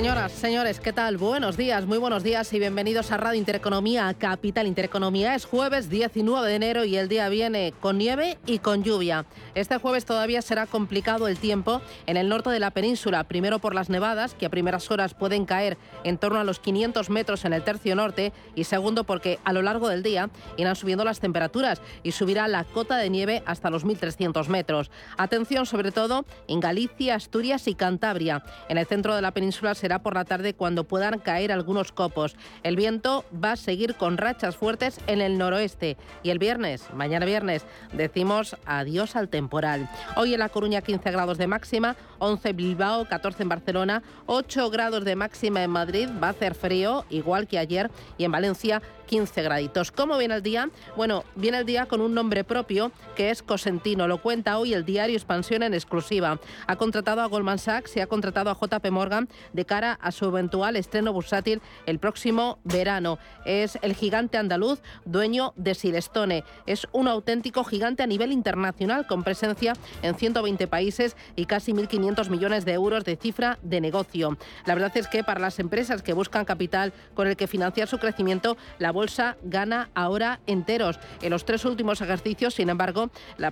Señoras, señores, ¿qué tal? Buenos días, muy buenos días y bienvenidos a Radio Intereconomía, Capital Intereconomía. Es jueves 19 de enero y el día viene con nieve y con lluvia. Este jueves todavía será complicado el tiempo en el norte de la península, primero por las nevadas, que a primeras horas pueden caer en torno a los 500 metros en el tercio norte, y segundo porque a lo largo del día irán subiendo las temperaturas y subirá la cota de nieve hasta los 1.300 metros. Atención sobre todo en Galicia, Asturias y Cantabria. En el centro de la península será por la tarde cuando puedan caer algunos copos. El viento va a seguir con rachas fuertes en el noroeste y el viernes, mañana viernes, decimos adiós al temporal. Hoy en La Coruña 15 grados de máxima, 11 en Bilbao, 14 en Barcelona, 8 grados de máxima en Madrid, va a hacer frío igual que ayer y en Valencia 15 graditos. ¿Cómo viene el día? Bueno, viene el día con un nombre propio que es Cosentino. Lo cuenta hoy el diario Expansión en exclusiva. Ha contratado a Goldman Sachs y ha contratado a JP Morgan de cara a su eventual estreno bursátil el próximo verano. Es el gigante andaluz, dueño de Silestone. Es un auténtico gigante a nivel internacional con presencia en 120 países y casi 1.500 millones de euros de cifra de negocio. La verdad es que para las empresas que buscan capital con el que financiar su crecimiento, la bolsa gana ahora enteros. En los tres últimos ejercicios, sin embargo, la,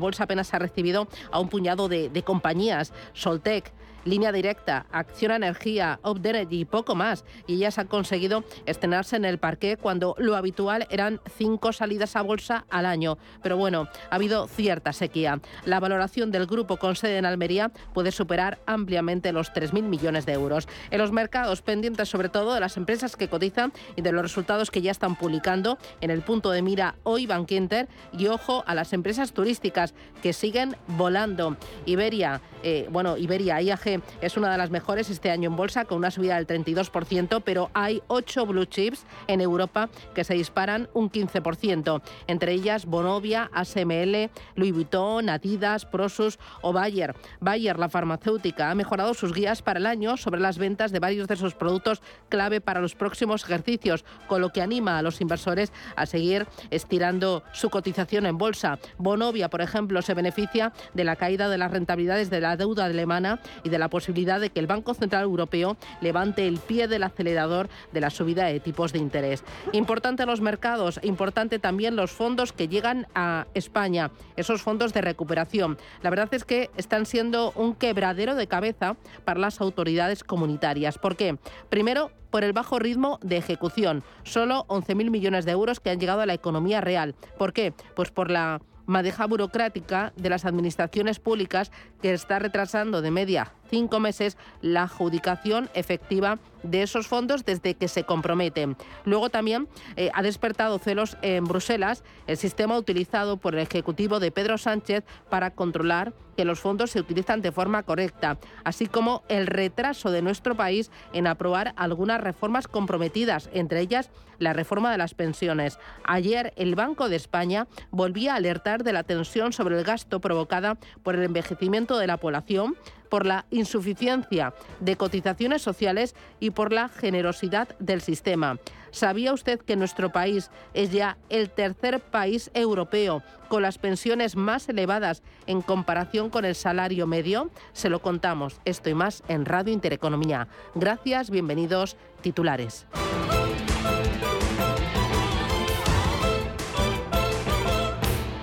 bolsa apenas ha recibido a un puñado de, de compañías. Soltec, Línea Directa, Acción Energía, Opdenergy y poco más. Y ellas han conseguido estrenarse en el parque cuando lo habitual eran cinco salidas a bolsa al año. Pero bueno, ha habido cierta sequía. La valoración del grupo con sede en Almería puede superar ampliamente los 3.000 millones de euros. En los mercados pendientes sobre todo de las empresas que cotizan y de los resultados que ya están publicando en el punto de mira hoy Bankinter y ojo a las empresas turísticas que siguen volando. Iberia, eh, bueno, Iberia, IAG es una de las mejores este año en bolsa con una subida del 32%, pero hay ocho blue chips en Europa que se disparan un 15%, entre ellas Bonovia, ASML, Louis Vuitton, Adidas, Prosus o Bayer. Bayer, la farmacéutica, ha mejorado sus guías para el año sobre las ventas de varios de sus productos clave para los próximos ejercicios, con lo que anima a los inversores a seguir estirando su cotización en bolsa. Bonovia, por ejemplo, se beneficia de la caída de las rentabilidades de la deuda alemana y de la posibilidad de que el Banco Central Europeo levante el pie del acelerador de la subida de tipos de interés. Importante los mercados, importante también los fondos que llegan a España, esos fondos de recuperación. La verdad es que están siendo un quebradero de cabeza para las autoridades comunitarias. ¿Por qué? Primero, por el bajo ritmo de ejecución. Solo 11.000 millones de euros que han llegado a la economía real. ¿Por qué? Pues por la madeja burocrática de las administraciones públicas que está retrasando de media cinco meses la adjudicación efectiva de esos fondos desde que se comprometen. Luego también eh, ha despertado celos en Bruselas el sistema utilizado por el Ejecutivo de Pedro Sánchez para controlar que los fondos se utilizan de forma correcta, así como el retraso de nuestro país en aprobar algunas reformas comprometidas, entre ellas la reforma de las pensiones. Ayer el Banco de España volvía a alertar de la tensión sobre el gasto provocada por el envejecimiento de la población, por la insuficiencia de cotizaciones sociales y por la generosidad del sistema. ¿Sabía usted que nuestro país es ya el tercer país europeo con las pensiones más elevadas en comparación con el salario medio? Se lo contamos, esto y más en Radio Intereconomía. Gracias, bienvenidos, titulares.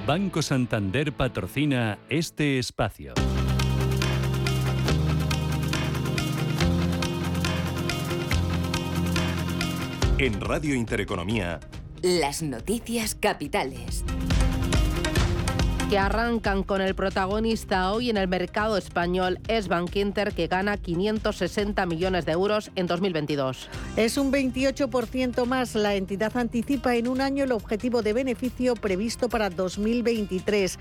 Banco Santander patrocina este espacio. En Radio Intereconomía. Las noticias capitales que arrancan con el protagonista hoy en el mercado español es Bankinter que gana 560 millones de euros en 2022. Es un 28% más. La entidad anticipa en un año el objetivo de beneficio previsto para 2023.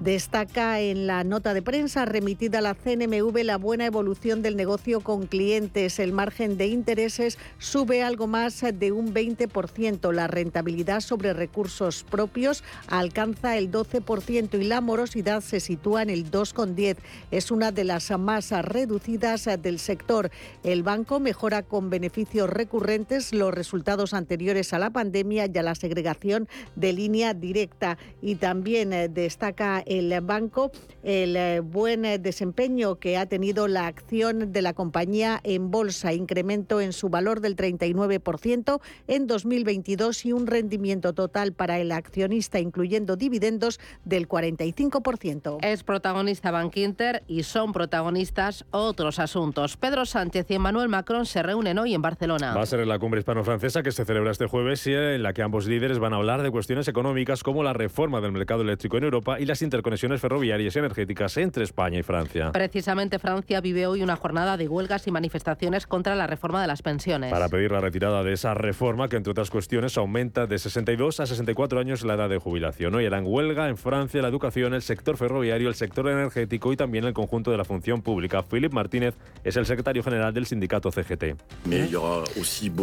Destaca en la nota de prensa remitida a la CNMV la buena evolución del negocio con clientes. El margen de intereses sube algo más de un 20%. La rentabilidad sobre recursos propios alcanza el 12% y la morosidad se sitúa en el 2,10. Es una de las más reducidas del sector. El banco mejora con beneficios recurrentes los resultados anteriores a la pandemia y a la segregación de línea directa. Y también eh, destaca el banco el eh, buen desempeño que ha tenido la acción de la compañía en bolsa, incremento en su valor del 39% en 2022 y un rendimiento total para el accionista, incluyendo dividendos, del 45%. Es protagonista Bank Inter y son protagonistas otros asuntos. Pedro Sánchez y Emmanuel Macron se reúnen hoy en Barcelona. Va a ser en la cumbre hispano-francesa que se celebra este jueves y en la que ambos líderes van a hablar de cuestiones económicas como la reforma del mercado eléctrico en Europa y las interconexiones ferroviarias y energéticas entre España y Francia. Precisamente Francia vive hoy una jornada de huelgas y manifestaciones contra la reforma de las pensiones. Para pedir la retirada de esa reforma que, entre otras cuestiones, aumenta de 62 a 64 años la edad de jubilación. Hoy harán huelga en Francia la educación, el sector ferroviario, el sector energético y también el conjunto de la función pública. Philip Martínez es el secretario general del sindicato CGT.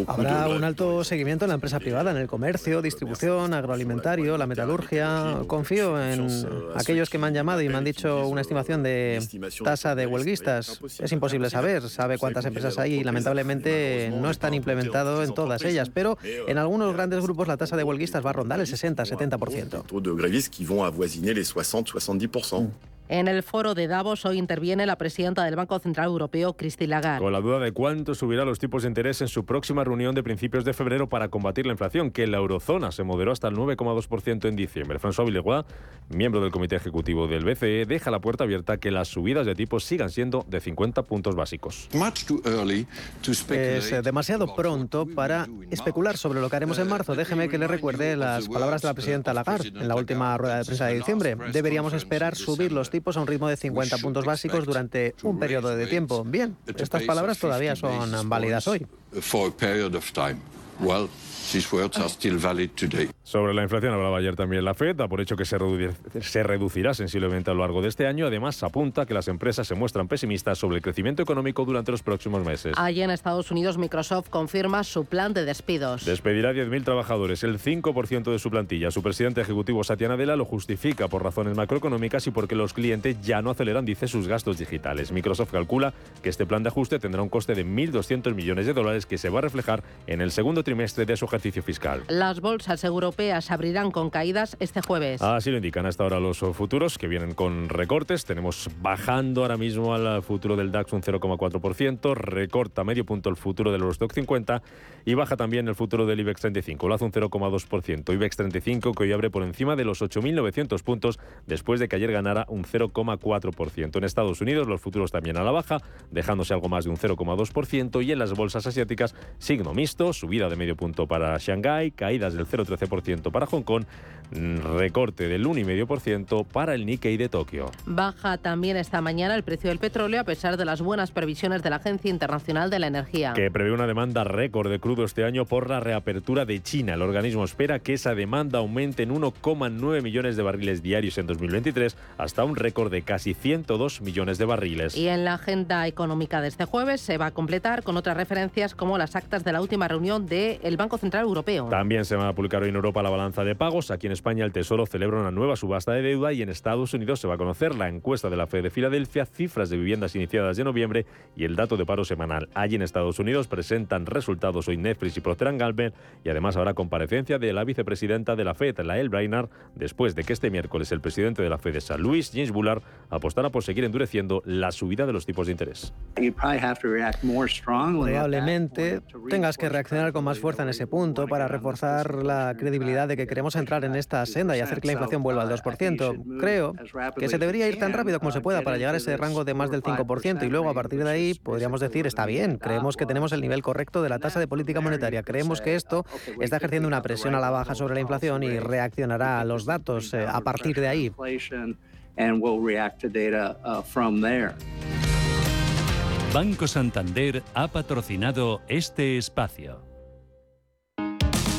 Habrá un alto seguimiento en la empresa privada, en el comercio, distribución, agroalimentario, la metalurgia. Confío en aquellos que me han llamado y me han dicho una estimación de tasa de huelguistas. Es imposible saber, sabe cuántas empresas hay y lamentablemente no están implementados en todas ellas, pero en algunos grandes grupos la tasa de huelguistas va a rondar el 60-70%. En el foro de Davos hoy interviene la presidenta del Banco Central Europeo, Christine Lagarde. Con la duda de cuánto subirá los tipos de interés en su próxima reunión de principios de febrero para combatir la inflación, que en la eurozona se moderó hasta el 9,2% en diciembre. François Villeroy, miembro del comité ejecutivo del BCE, deja la puerta abierta que las subidas de tipos sigan siendo de 50 puntos básicos. Es demasiado pronto para especular sobre lo que haremos en marzo. Déjeme que le recuerde las palabras de la presidenta Lagarde en la última rueda de prensa de diciembre. Deberíamos esperar subir los tipos a un ritmo de 50 puntos básicos durante un periodo de tiempo. Bien, estas palabras todavía son válidas hoy. Sobre la inflación hablaba ayer también la FED, da por hecho que se, se, reducirá sensiblemente a lo largo de este año. Además, apunta que las empresas se muestran pesimistas sobre el crecimiento económico durante los próximos meses. Allí en Estados Unidos, Microsoft confirma su plan de despidos. Despedirá 10.000 trabajadores, el 5% de su plantilla. Su presidente ejecutivo, Satya Nadella, lo justifica por razones macroeconómicas y porque los clientes ya no aceleran, dice, sus gastos digitales. Microsoft calcula que este plan de ajuste tendrá un coste de 1.200 millones de dólares que se va a reflejar en el segundo trimestre de su ejercicio fiscal. Las bolsas europeas abrirán con caídas este jueves. Así lo indican hasta ahora los futuros, que vienen con recortes. Tenemos bajando ahora mismo al futuro del DAX un 0,4%, recorta medio punto el futuro del Eurostock 50 y baja también el futuro del IBEX 35, lo hace un 0,2%. IBEX 35 que hoy abre por encima de los 8.900 puntos después de que ayer ganara un 0,4%. En Estados Unidos los futuros también a la baja, dejándose algo más de un 0,2% y en las bolsas asiáticas signo mixto, subida de medio punto para Shanghái, caídas del 0,13% para Hong Kong, recorte del 1,5% para el Nikkei de Tokio. Baja también esta mañana el precio del petróleo a pesar de las buenas previsiones de la Agencia Internacional de la Energía. Que prevé una demanda récord de crudo este año por la reapertura de China. El organismo espera que esa demanda aumente en 1,9 millones de barriles diarios en 2023 hasta un récord de casi 102 millones de barriles. Y en la agenda económica de este jueves se va a completar con otras referencias como las actas de la última reunión del Banco Central Europeo. También se va a publicar hoy en Europa la balanza de pagos. Aquí en España el Tesoro celebra una nueva subasta de deuda y en Estados Unidos se va a conocer la encuesta de la Fed de Filadelfia, cifras de viviendas iniciadas de noviembre y el dato de paro semanal. Allí en Estados Unidos presentan resultados hoy Netflix y Procter Gamble y además habrá comparecencia de la vicepresidenta de la Fed, la Brainard, después de que este miércoles el presidente de la Fed, San Luis, James Bullard, apostara por seguir endureciendo la subida de los tipos de interés. Probablemente tengas que reaccionar con más fuerza en ese punto para reforzar la credibilidad de que queremos entrar en esta senda y hacer que la inflación vuelva al 2%. Creo que se debería ir tan rápido como se pueda para llegar a ese rango de más del 5% y luego a partir de ahí podríamos decir, está bien, creemos que tenemos el nivel correcto de la tasa de política monetaria, creemos que esto está ejerciendo una presión a la baja sobre la inflación y reaccionará a los datos eh, a partir de ahí. Banco Santander ha patrocinado este espacio.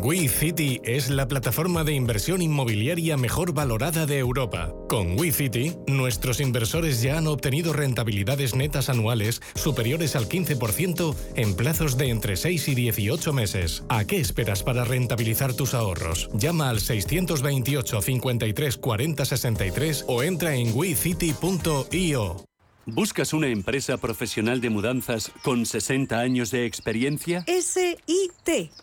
WeCity es la plataforma de inversión inmobiliaria mejor valorada de Europa. Con WeCity, nuestros inversores ya han obtenido rentabilidades netas anuales superiores al 15% en plazos de entre 6 y 18 meses. ¿A qué esperas para rentabilizar tus ahorros? Llama al 628 53 40 63 o entra en wecity.io. ¿Buscas una empresa profesional de mudanzas con 60 años de experiencia? S-I-T.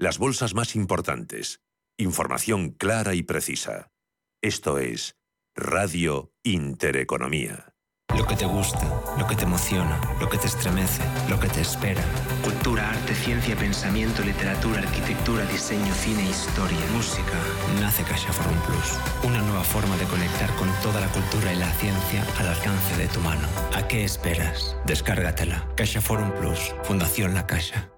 Las bolsas más importantes. Información clara y precisa. Esto es Radio Intereconomía. Lo que te gusta, lo que te emociona, lo que te estremece, lo que te espera. Cultura, arte, ciencia, pensamiento, literatura, arquitectura, diseño, cine, historia, música. Nace Caixa Forum Plus. Una nueva forma de conectar con toda la cultura y la ciencia al alcance de tu mano. ¿A qué esperas? Descárgatela. Caixa Forum Plus. Fundación La Caixa.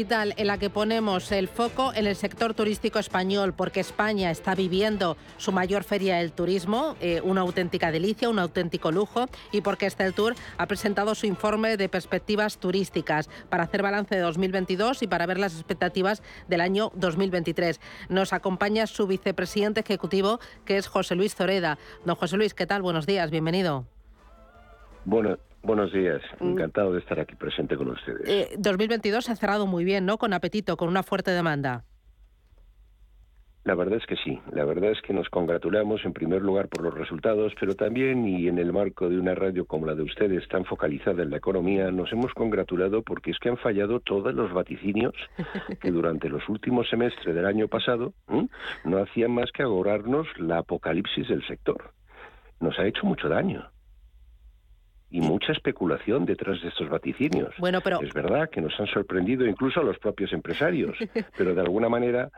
En la que ponemos el foco en el sector turístico español, porque España está viviendo su mayor feria del turismo, eh, una auténtica delicia, un auténtico lujo, y porque este Tour ha presentado su informe de perspectivas turísticas para hacer balance de 2022 y para ver las expectativas del año 2023. Nos acompaña su vicepresidente ejecutivo, que es José Luis Zoreda. Don José Luis, ¿qué tal? Buenos días, bienvenido. Bueno, buenos días. Encantado de estar aquí presente con ustedes. Eh, 2022 se ha cerrado muy bien, ¿no? Con apetito, con una fuerte demanda. La verdad es que sí. La verdad es que nos congratulamos en primer lugar por los resultados, pero también y en el marco de una radio como la de ustedes tan focalizada en la economía, nos hemos congratulado porque es que han fallado todos los vaticinios que durante los últimos semestres del año pasado no hacían más que agorarnos la apocalipsis del sector. Nos ha hecho mucho daño y mucha especulación detrás de estos vaticinios. Bueno, pero Es verdad que nos han sorprendido incluso a los propios empresarios, pero de alguna manera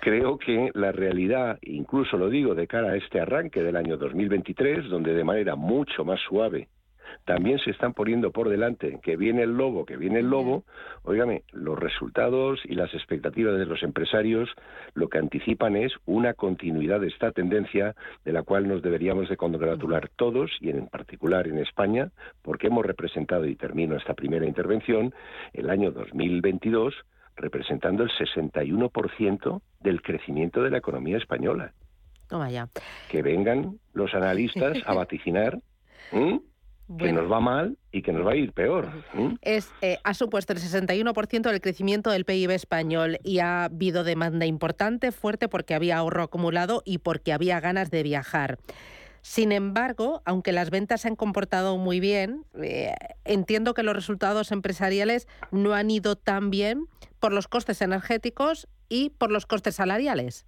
creo que la realidad, incluso lo digo de cara a este arranque del año 2023, donde de manera mucho más suave también se están poniendo por delante que viene el lobo, que viene el lobo, óigame, los resultados y las expectativas de los empresarios lo que anticipan es una continuidad de esta tendencia de la cual nos deberíamos de congratular todos y en particular en España, porque hemos representado, y termino esta primera intervención, el año 2022 representando el 61% del crecimiento de la economía española. Toma ya. Que vengan los analistas a vaticinar que nos va mal y que nos va a ir peor. Es, eh, ha supuesto el 61% del crecimiento del PIB español y ha habido demanda importante, fuerte, porque había ahorro acumulado y porque había ganas de viajar. Sin embargo, aunque las ventas se han comportado muy bien, eh, entiendo que los resultados empresariales no han ido tan bien por los costes energéticos y por los costes salariales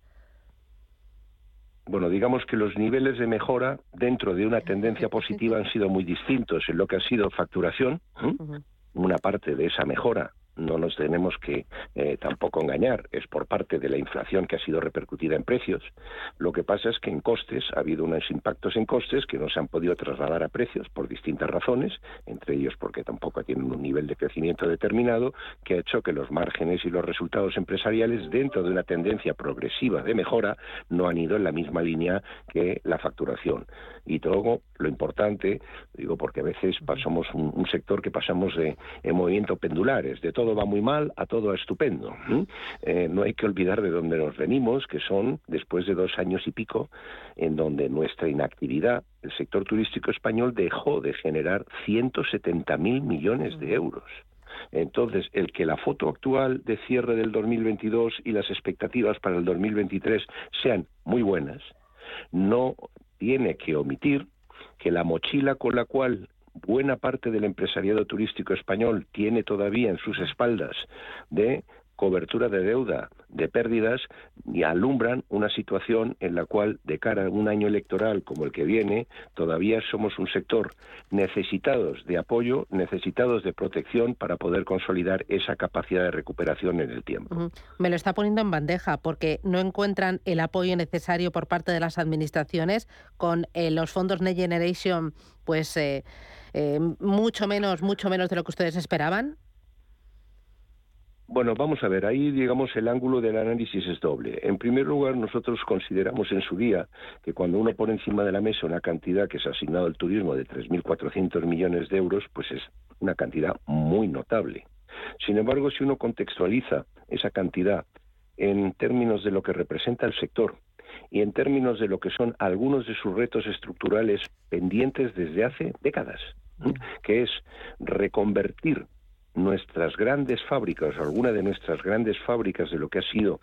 bueno, digamos que los niveles de mejora dentro de una tendencia positiva han sido muy distintos en lo que ha sido facturación. Una parte de esa mejora no nos tenemos que eh, tampoco engañar, es por parte de la inflación que ha sido repercutida en precios. Lo que pasa es que en costes ha habido unos impactos en costes que no se han podido trasladar a precios por distintas razones, entre ellos porque tampoco tienen un nivel de crecimiento determinado, que ha hecho que los márgenes y los resultados empresariales dentro de una tendencia progresiva de mejora no han ido en la misma línea que la facturación. Y todo lo importante, digo porque a veces pasamos un, sector que pasamos de en movimiento pendulares, de todo va muy mal a todo estupendo. Eh, no hay que olvidar de dónde nos venimos, que son después de dos años y pico, en donde nuestra inactividad, el sector turístico español dejó de generar 170.000 millones de euros. Entonces, el que la foto actual de cierre del 2022 y las expectativas para el 2023 sean muy buenas, no tiene que omitir que la mochila con la cual buena parte del empresariado turístico español tiene todavía en sus espaldas de cobertura de deuda, de pérdidas, y alumbran una situación en la cual, de cara a un año electoral como el que viene, todavía somos un sector necesitados de apoyo, necesitados de protección para poder consolidar esa capacidad de recuperación en el tiempo. Me lo está poniendo en bandeja porque no encuentran el apoyo necesario por parte de las administraciones con eh, los fondos Next Generation, pues eh, eh, mucho menos, mucho menos de lo que ustedes esperaban. Bueno, vamos a ver, ahí digamos el ángulo del análisis es doble. En primer lugar, nosotros consideramos en su día que cuando uno pone encima de la mesa una cantidad que se ha asignado al turismo de 3.400 millones de euros, pues es una cantidad muy notable. Sin embargo, si uno contextualiza esa cantidad en términos de lo que representa el sector y en términos de lo que son algunos de sus retos estructurales pendientes desde hace décadas, que es reconvertir nuestras grandes fábricas, alguna de nuestras grandes fábricas de lo que ha sido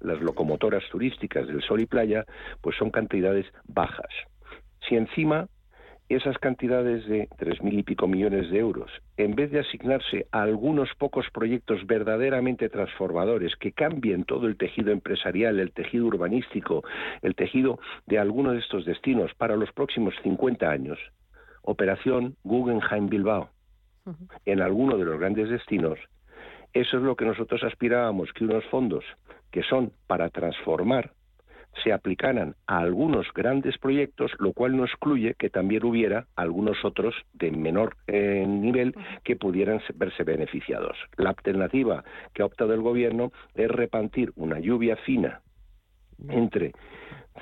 las locomotoras turísticas del Sol y Playa, pues son cantidades bajas. Si encima esas cantidades de tres mil y pico millones de euros, en vez de asignarse a algunos pocos proyectos verdaderamente transformadores que cambien todo el tejido empresarial, el tejido urbanístico, el tejido de algunos de estos destinos para los próximos 50 años, Operación Guggenheim Bilbao, en alguno de los grandes destinos, eso es lo que nosotros aspirábamos, que unos fondos que son para transformar se aplicaran a algunos grandes proyectos, lo cual no excluye que también hubiera algunos otros de menor eh, nivel que pudieran verse beneficiados. La alternativa que ha optado el gobierno es repartir una lluvia fina entre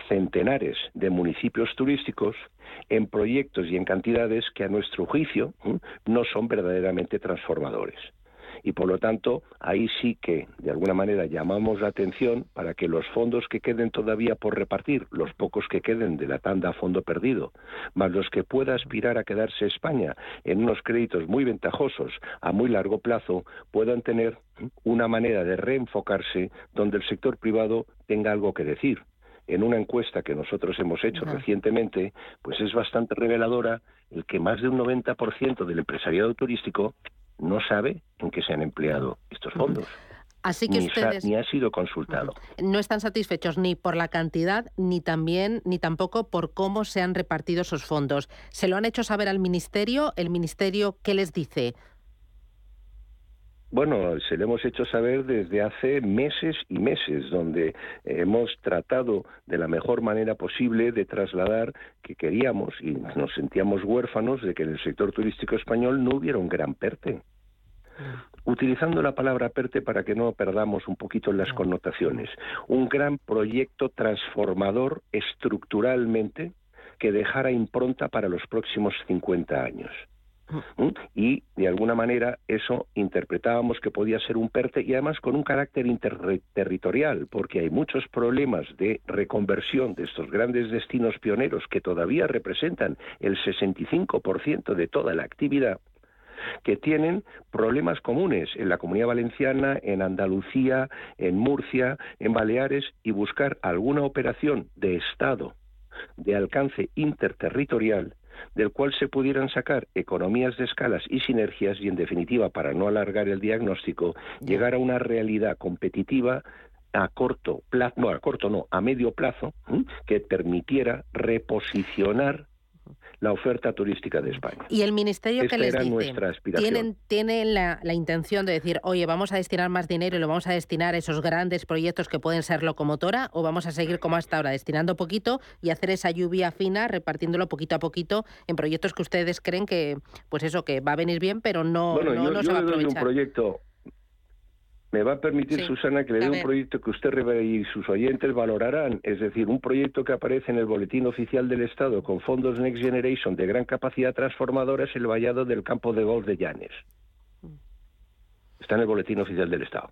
centenares de municipios turísticos en proyectos y en cantidades que a nuestro juicio no son verdaderamente transformadores. Y por lo tanto, ahí sí que de alguna manera llamamos la atención para que los fondos que queden todavía por repartir, los pocos que queden de la tanda a fondo perdido, más los que pueda aspirar a quedarse España en unos créditos muy ventajosos a muy largo plazo, puedan tener una manera de reenfocarse donde el sector privado tenga algo que decir en una encuesta que nosotros hemos hecho recientemente, pues es bastante reveladora el que más de un 90% del empresariado turístico no sabe en qué se han empleado estos fondos. Así que ni, ustedes ni ha sido consultado. No están satisfechos ni por la cantidad ni también ni tampoco por cómo se han repartido esos fondos. Se lo han hecho saber al ministerio. El ministerio qué les dice. Bueno, se lo hemos hecho saber desde hace meses y meses, donde hemos tratado de la mejor manera posible de trasladar que queríamos y nos sentíamos huérfanos de que en el sector turístico español no hubiera un gran PERTE. Utilizando la palabra PERTE para que no perdamos un poquito las connotaciones. Un gran proyecto transformador estructuralmente que dejara impronta para los próximos 50 años. Y de alguna manera eso interpretábamos que podía ser un PERTE y además con un carácter interterritorial, porque hay muchos problemas de reconversión de estos grandes destinos pioneros que todavía representan el 65% de toda la actividad que tienen problemas comunes en la Comunidad Valenciana, en Andalucía, en Murcia, en Baleares y buscar alguna operación de Estado de alcance interterritorial del cual se pudieran sacar economías de escalas y sinergias y, en definitiva, para no alargar el diagnóstico, llegar a una realidad competitiva a corto plazo, no, a corto no, a medio plazo, que permitiera reposicionar la oferta turística de España. ¿Y el Ministerio que les dice? Aspiración. ¿Tienen, la, intención de decir, oye, vamos a destinar más dinero y lo vamos a destinar a esos grandes proyectos que pueden ser locomotora o vamos a seguir como hasta ahora, destinando poquito y hacer esa lluvia fina, repartiéndolo poquito a poquito en proyectos que ustedes creen que, pues eso, que va a venir bien, pero no, no, no se va a aprovechar? un proyecto me va a permitir, Susana, que le dé un proyecto que usted y sus oyentes valorarán, es decir, un proyecto que aparece en el Boletín Oficial del Estado con fondos Next Generation de gran capacidad transformadora es el vallado del campo de golf de Llanes. Está en el Boletín Oficial del Estado.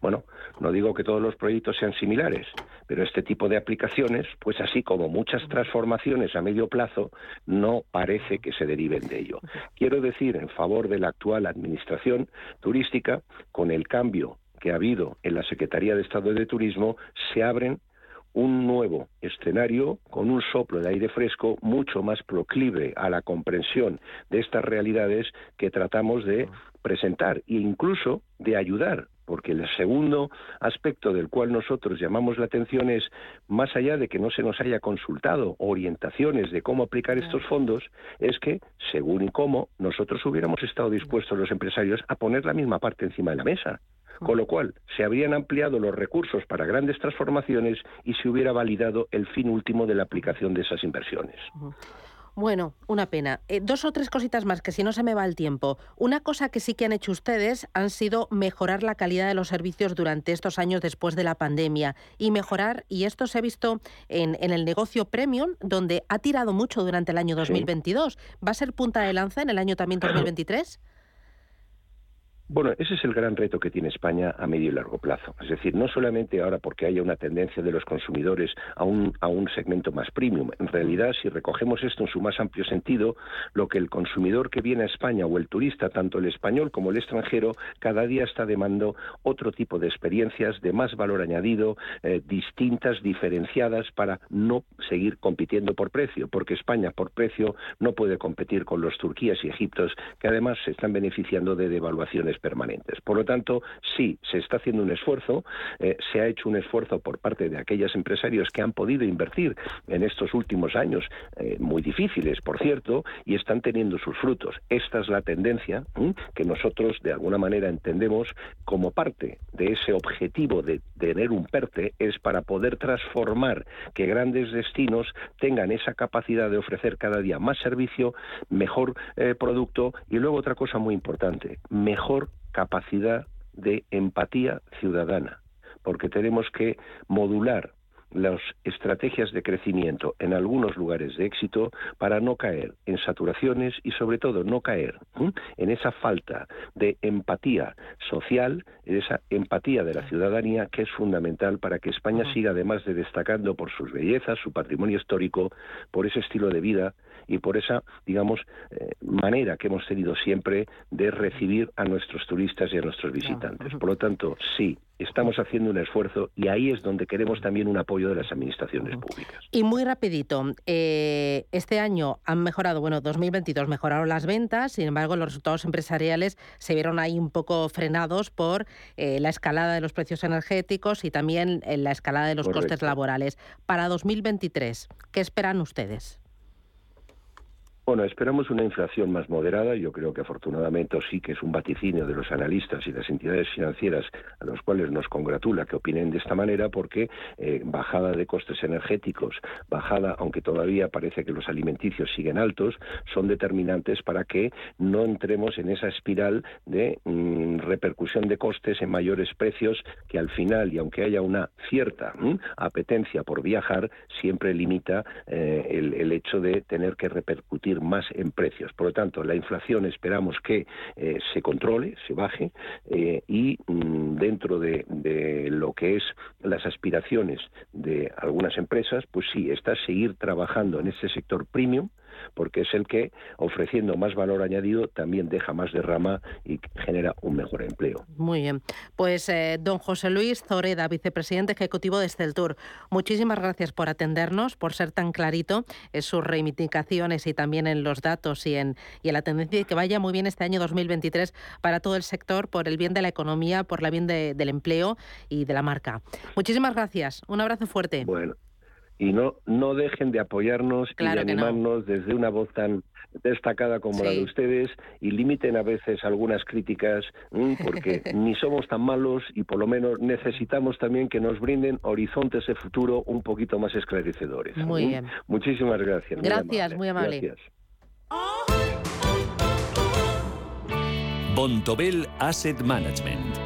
Bueno, no digo que todos los proyectos sean similares, pero este tipo de aplicaciones, pues así como muchas transformaciones a medio plazo, no parece que se deriven de ello. Quiero decir, en favor de la actual administración turística, con el cambio que ha habido en la Secretaría de Estado de Turismo, se abren un nuevo escenario con un soplo de aire fresco mucho más proclive a la comprensión de estas realidades que tratamos de presentar e incluso de ayudar porque el segundo aspecto del cual nosotros llamamos la atención es, más allá de que no se nos haya consultado orientaciones de cómo aplicar estos fondos, es que, según y cómo, nosotros hubiéramos estado dispuestos los empresarios a poner la misma parte encima de la mesa. Con lo cual, se habrían ampliado los recursos para grandes transformaciones y se hubiera validado el fin último de la aplicación de esas inversiones. Bueno, una pena. Eh, dos o tres cositas más, que si no se me va el tiempo. Una cosa que sí que han hecho ustedes han sido mejorar la calidad de los servicios durante estos años después de la pandemia y mejorar, y esto se ha visto en, el negocio premium, donde ha tirado mucho durante el año 2022. ¿Va a ser punta de lanza en el año también 2023? Bueno, ese es el gran reto que tiene España a medio y largo plazo. Es decir, no solamente ahora porque haya una tendencia de los consumidores a un, a un segmento más premium. En realidad, si recogemos esto en su más amplio sentido, lo que el consumidor que viene a España o el turista, tanto el español como el extranjero, cada día está demandando otro tipo de experiencias de más valor añadido, eh, distintas, diferenciadas, para no seguir compitiendo por precio, porque España por precio no puede competir con los Turquías y Egiptos, que además se están beneficiando de devaluaciones permanentes. Por lo tanto, sí, se está haciendo un esfuerzo, eh, se ha hecho un esfuerzo por parte de aquellos empresarios que han podido invertir en estos últimos años, eh, muy difíciles, por cierto, y están teniendo sus frutos. Esta es la tendencia que nosotros, de alguna manera, entendemos como parte de ese objetivo de tener un PERTE, es para poder transformar que grandes destinos tengan esa capacidad de ofrecer cada día más servicio, mejor eh, producto y luego otra cosa muy importante, mejor capacidad de empatía ciudadana, porque tenemos que modular las estrategias de crecimiento en algunos lugares de éxito para no caer en saturaciones y sobre todo no caer en esa falta de empatía social, esa empatía de la ciudadanía que es fundamental para que España siga además de destacando por sus bellezas, su patrimonio histórico, por ese estilo de vida y por esa, digamos, eh, manera que hemos tenido siempre de recibir a nuestros turistas y a nuestros visitantes. Por lo tanto, sí, estamos haciendo un esfuerzo y ahí es donde queremos también un apoyo de las administraciones públicas. Y muy rapidito, eh, este año han mejorado, bueno, 2022 mejoraron las ventas, sin embargo los resultados empresariales se vieron ahí un poco frenados por eh, la escalada de los precios energéticos y también eh, la escalada de los costes laborales. Para 2023, ¿qué esperan ustedes? Bueno, esperamos una inflación más moderada. Yo creo que afortunadamente sí que es un vaticinio de los analistas y las entidades financieras a los cuales nos congratula que opinen de esta manera porque eh, bajada de costes energéticos, bajada, aunque todavía parece que los alimenticios siguen altos, son determinantes para que no entremos en esa espiral de mm, repercusión de costes en mayores precios que al final, y aunque haya una cierta apetencia por viajar, siempre limita eh, el hecho de tener que repercutir más en precios. Por lo tanto, la inflación esperamos que eh, se controle, se baje eh, y mm, dentro de, lo que es las aspiraciones de algunas empresas, pues sí, está seguir trabajando en este sector premium porque es el que, ofreciendo más valor añadido, también deja más derrama y genera un mejor empleo. Muy bien. Pues eh, don José Luis Zoreda, vicepresidente ejecutivo de Esteltur, muchísimas gracias por atendernos, por ser tan clarito en sus reivindicaciones y también en los datos y en, y en la tendencia y que vaya muy bien este año 2023 para todo el sector, por el bien de la economía, por el bien del empleo y de la marca. Muchísimas gracias. Un abrazo fuerte. Bueno, y no, no dejen de apoyarnos y de animarnos desde una voz tan destacada como la de ustedes y limiten a veces algunas críticas porque ni somos tan malos y por lo menos necesitamos también que nos brinden horizontes de futuro un poquito más esclarecedores. Muy bien. Muchísimas gracias. Gracias, muy amable. Muy amable. Gracias. Bontobel Asset Management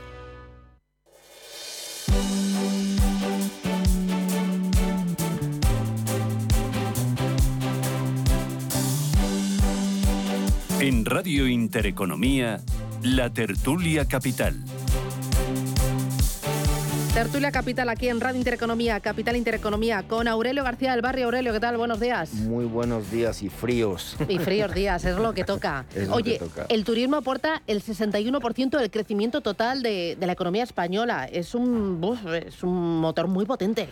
Radio Intereconomía, la tertulia capital. Tertulia Capital aquí en Radio Intereconomía, Capital Intereconomía, con Aurelio García del Barrio. Aurelio, ¿qué tal? Buenos días. Muy buenos días y fríos. Y fríos días, es lo que toca. Oye, el turismo aporta el 61% del crecimiento total de, la economía española. Es un, es un motor muy potente.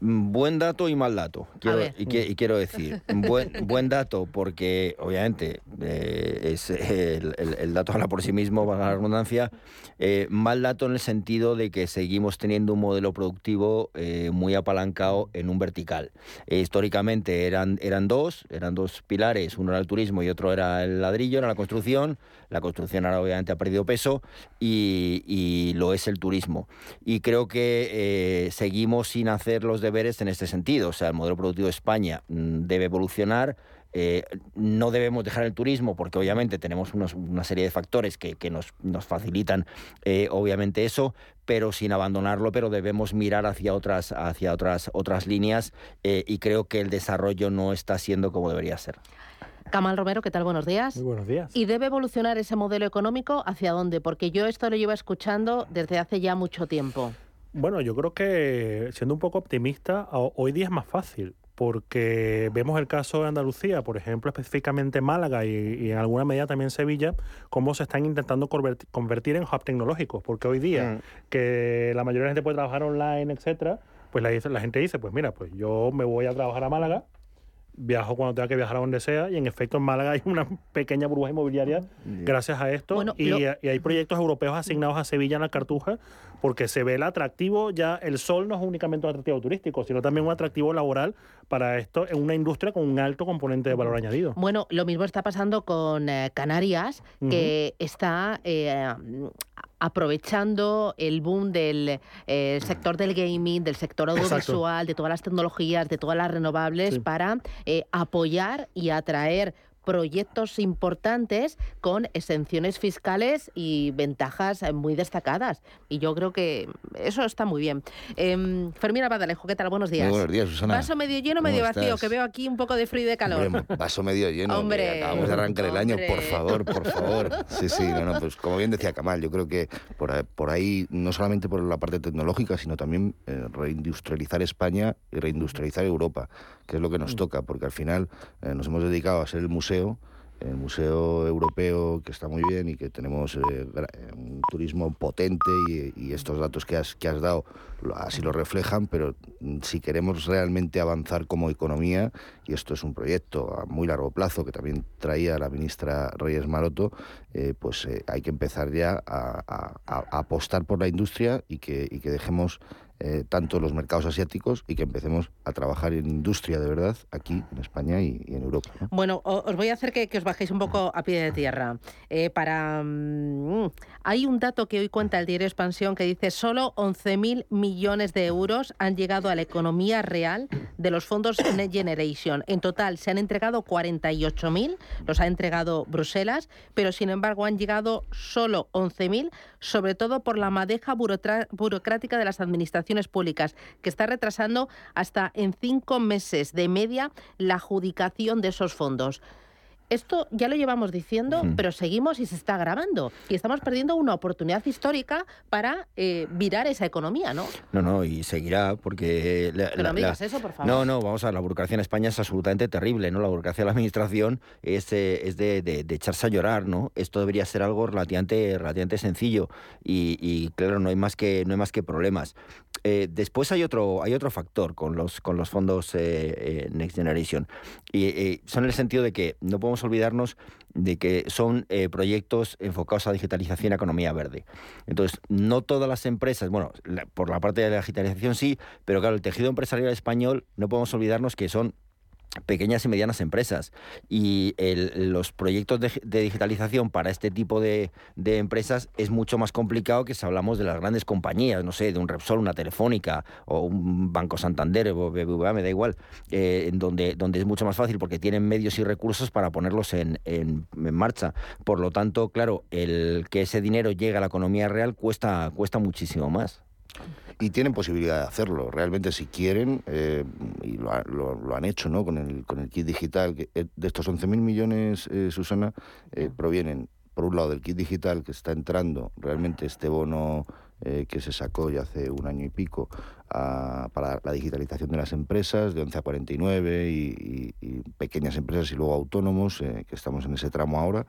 Mm, buen dato y mal dato, quiero, y, quiero decir. Buen, buen dato porque, obviamente, eh, es el, dato habla por sí mismo, va a la redundancia. Eh, mal dato en el sentido de que seguimos teniendo un modelo productivo eh, muy apalancado en un vertical. históricamente eran, eran dos, eran dos pilares, uno era el turismo y otro era el ladrillo, era la construcción. La construcción ahora obviamente ha perdido peso y, lo es el turismo. Y creo que seguimos sin hacer los deberes en este sentido. O sea, el modelo productivo de España mm, debe evolucionar. Eh, no debemos dejar el turismo porque obviamente tenemos una serie de factores que, nos, facilitan eh, obviamente eso, pero sin abandonarlo, pero debemos mirar hacia otras, hacia otras, otras líneas eh, y creo que el desarrollo no está siendo como debería ser. Camal Romero, ¿qué tal? Buenos días. Muy buenos días. ¿Y debe evolucionar ese modelo económico hacia dónde? Porque yo esto lo llevo escuchando desde hace ya mucho tiempo. Bueno, yo creo que siendo un poco optimista, hoy día es más fácil porque vemos el caso de Andalucía, por ejemplo, específicamente Málaga y, en alguna medida también Sevilla, cómo se están intentando convertir en hub tecnológicos, porque hoy día mm. que la mayoría de la gente puede trabajar online, etcétera, pues la, la gente dice, pues mira, pues yo me voy a trabajar a Málaga, viajo cuando tenga que viajar a donde sea y en efecto en Málaga hay una pequeña burbuja inmobiliaria gracias a esto y, hay proyectos europeos asignados a Sevilla en la Cartuja porque se ve el atractivo ya el sol no es únicamente un atractivo turístico sino también un atractivo laboral para esto en una industria con un alto componente de valor añadido. Bueno, lo mismo está pasando con eh, Canarias que está eh, aprovechando el boom del eh, sector del gaming, del sector audiovisual, de todas las tecnologías, de todas las renovables para eh, apoyar y atraer proyectos importantes con exenciones fiscales y ventajas muy destacadas. Y yo creo que eso está muy bien. Eh, Fermín Abadalejo, ¿qué tal? Buenos días. buenos días, Susana. Vaso medio lleno, medio vacío, que veo aquí un poco de frío y de calor. vaso medio lleno. Hombre, acabamos de arrancar el año, por favor, por favor. Sí, sí, no, no, pues como bien decía Kamal, yo creo que por, ahí, no solamente por la parte tecnológica, sino también eh, reindustrializar España y reindustrializar Europa, que es lo que nos mm. toca, porque al final eh, nos hemos dedicado a ser el museo el Museo Europeo, que está muy bien y que tenemos eh, un turismo potente y, estos datos que has, que has dado así lo reflejan, pero si queremos realmente avanzar como economía, y esto es un proyecto a muy largo plazo que también traía la ministra Reyes Maroto, eh, pues eh, hay que empezar ya a, apostar por la industria y que, y que dejemos eh, tanto los mercados asiáticos y que empecemos a trabajar en industria de verdad aquí en España y, en Europa. Bueno, os voy a hacer que, os bajéis un poco a pie de tierra. Eh, para mm, Hay un dato que hoy cuenta el diario Expansión que dice solo 11.000 millones de euros han llegado a la economía real de los fondos Next Generation. En total se han entregado 48.000, los ha entregado Bruselas, pero sin embargo han llegado solo 11.000, sobre todo por la madeja burocrática de las administraciones públicas, que está retrasando hasta en cinco meses de media la adjudicación de esos fondos. Esto ya lo llevamos diciendo, pero seguimos y se está grabando. Y estamos perdiendo una oportunidad histórica para eh, virar esa economía, ¿no? No, no, y seguirá porque... no me digas eso, por favor. No, no, vamos a ver, la burocracia en España es absolutamente terrible, ¿no? La burocracia de la administración es, eh, es de, echarse a llorar, ¿no? Esto debería ser algo relativamente, relativamente sencillo y, claro, no hay más que, no hay más que problemas. Eh, después hay otro, hay otro factor con los, con los fondos Next Generation y son en el sentido de que no podemos olvidarnos de que son eh, proyectos enfocados a digitalización y economía verde. Entonces, no todas las empresas, bueno, por la parte de la digitalización sí, pero claro, el tejido empresarial español no podemos olvidarnos que son pequeñas y medianas empresas y los proyectos de, digitalización para este tipo de, empresas es mucho más complicado que si hablamos de las grandes compañías, no sé, de un Repsol, una Telefónica o un Banco Santander o BBVA, me da igual, eh, donde, donde es mucho más fácil porque tienen medios y recursos para ponerlos en, en, marcha. Por lo tanto, claro, el que ese dinero llegue a la economía real cuesta, cuesta muchísimo más y tienen posibilidad de hacerlo. Realmente si quieren, eh, y lo, han hecho ¿no? con, el, con el kit digital, que eh, de estos 11.000 millones, eh, Susana, provienen, por un lado, del kit digital que está entrando, realmente este bono que se sacó ya hace un año y pico para la digitalización de las empresas, de 11 a 49 y, y pequeñas empresas y luego autónomos, que estamos en ese tramo ahora.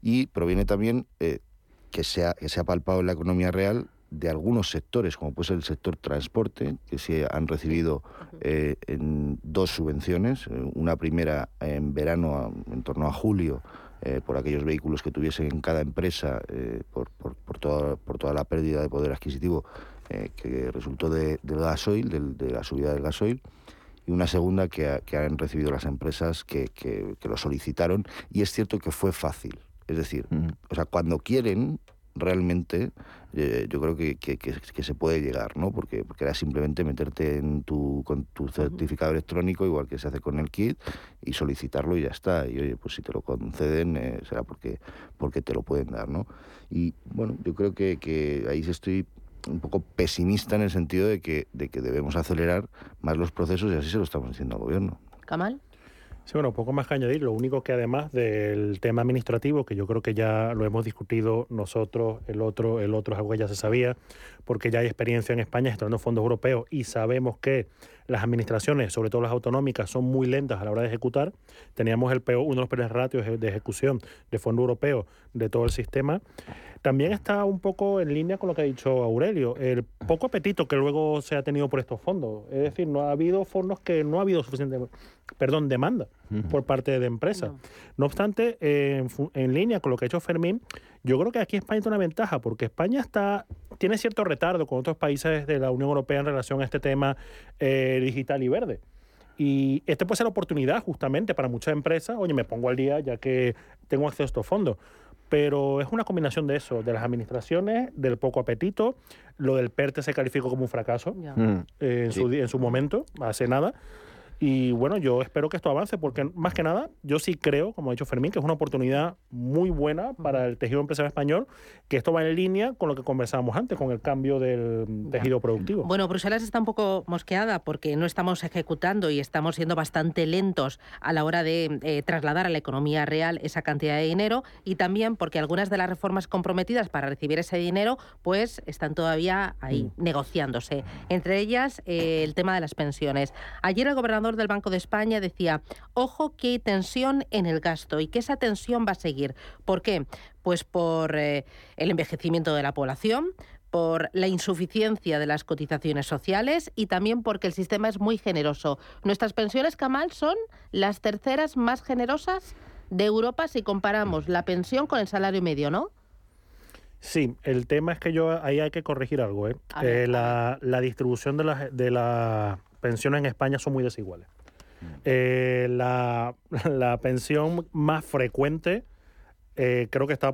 Y proviene también que, sea, que se ha palpado en la economía real de algunos sectores, como puede ser el sector transporte, que sí han recibido eh, en dos subvenciones, eh, una primera en verano, en torno a julio, eh, por aquellos vehículos que tuviesen en cada empresa, por, por, por, toda, por toda la pérdida de poder adquisitivo que resultó de, del gasoil, de la subida del gasoil, y una segunda que, que han recibido las empresas que, que, lo solicitaron, y es cierto que fue fácil. Es decir, o sea, cuando quieren, realmente eh, yo creo que, que, se puede llegar, ¿no? Porque, porque era simplemente meterte en tu, con tu certificado electrónico, igual que se hace con el kit, y solicitarlo y ya está. Y oye, pues si te lo conceden, eh, será porque, porque te lo pueden dar, ¿no? Y bueno, yo creo que, que ahí estoy un poco pesimista en el sentido de que, de que debemos acelerar más los procesos y así se lo estamos diciendo al gobierno. ¿Kamal? Sí, bueno, poco más que añadir. Lo único que además del tema administrativo, que yo creo que ya lo hemos discutido nosotros, el otro, el otro es algo que ya se sabía, porque ya hay experiencia en España gestionando fondos europeos y sabemos que las administraciones, sobre todo las autonómicas, son muy lentas a la hora de ejecutar. Teníamos el peor, uno de los peores ratios de ejecución de fondo europeo de todo el sistema. También está un poco en línea con lo que ha dicho Aurelio, el poco apetito que luego se ha tenido por estos fondos. Es decir, no ha habido fondos que no ha habido suficiente, perdón, demanda por parte de empresas. No, obstante, en, línea con lo que ha hecho Fermín, yo creo que aquí España tiene una ventaja, porque España está tiene cierto retardo con otros países de la Unión Europea en relación a este tema eh, digital y verde. Y este puede ser la oportunidad justamente para muchas empresas, oye, me pongo al día ya que tengo acceso a estos fondos. Pero es una combinación de eso, de las administraciones, del poco apetito, lo del PERTE se calificó como un fracaso mm. en, su, en su momento, hace nada. Y bueno, yo espero que esto avance porque más que nada yo sí creo, como ha dicho Fermín, que es una oportunidad muy buena para el tejido empresarial español, que esto va en línea con lo que conversábamos antes, con el cambio del tejido productivo. Bueno, Bruselas está un poco mosqueada porque no estamos ejecutando y estamos siendo bastante lentos a la hora de eh, trasladar a la economía real esa cantidad de dinero y también porque algunas de las reformas comprometidas para recibir ese dinero pues están todavía ahí mm. negociándose. Entre ellas eh, el tema de las pensiones. Ayer el gobernador del Banco de España decía, ojo que hay tensión en el gasto y que esa tensión va a seguir. ¿Por qué? Pues por eh, el envejecimiento de la población, por la insuficiencia de las cotizaciones sociales y también porque el sistema es muy generoso. Nuestras pensiones, Kamal, son las terceras más generosas de Europa si comparamos la pensión con el salario medio, ¿no? Sí, el tema es que yo ahí hay que corregir algo. ¿eh? eh la, la, distribución de las de la pensiones en España son muy desiguales. Mm. Eh, la, pensión más frecuente eh, creo que está,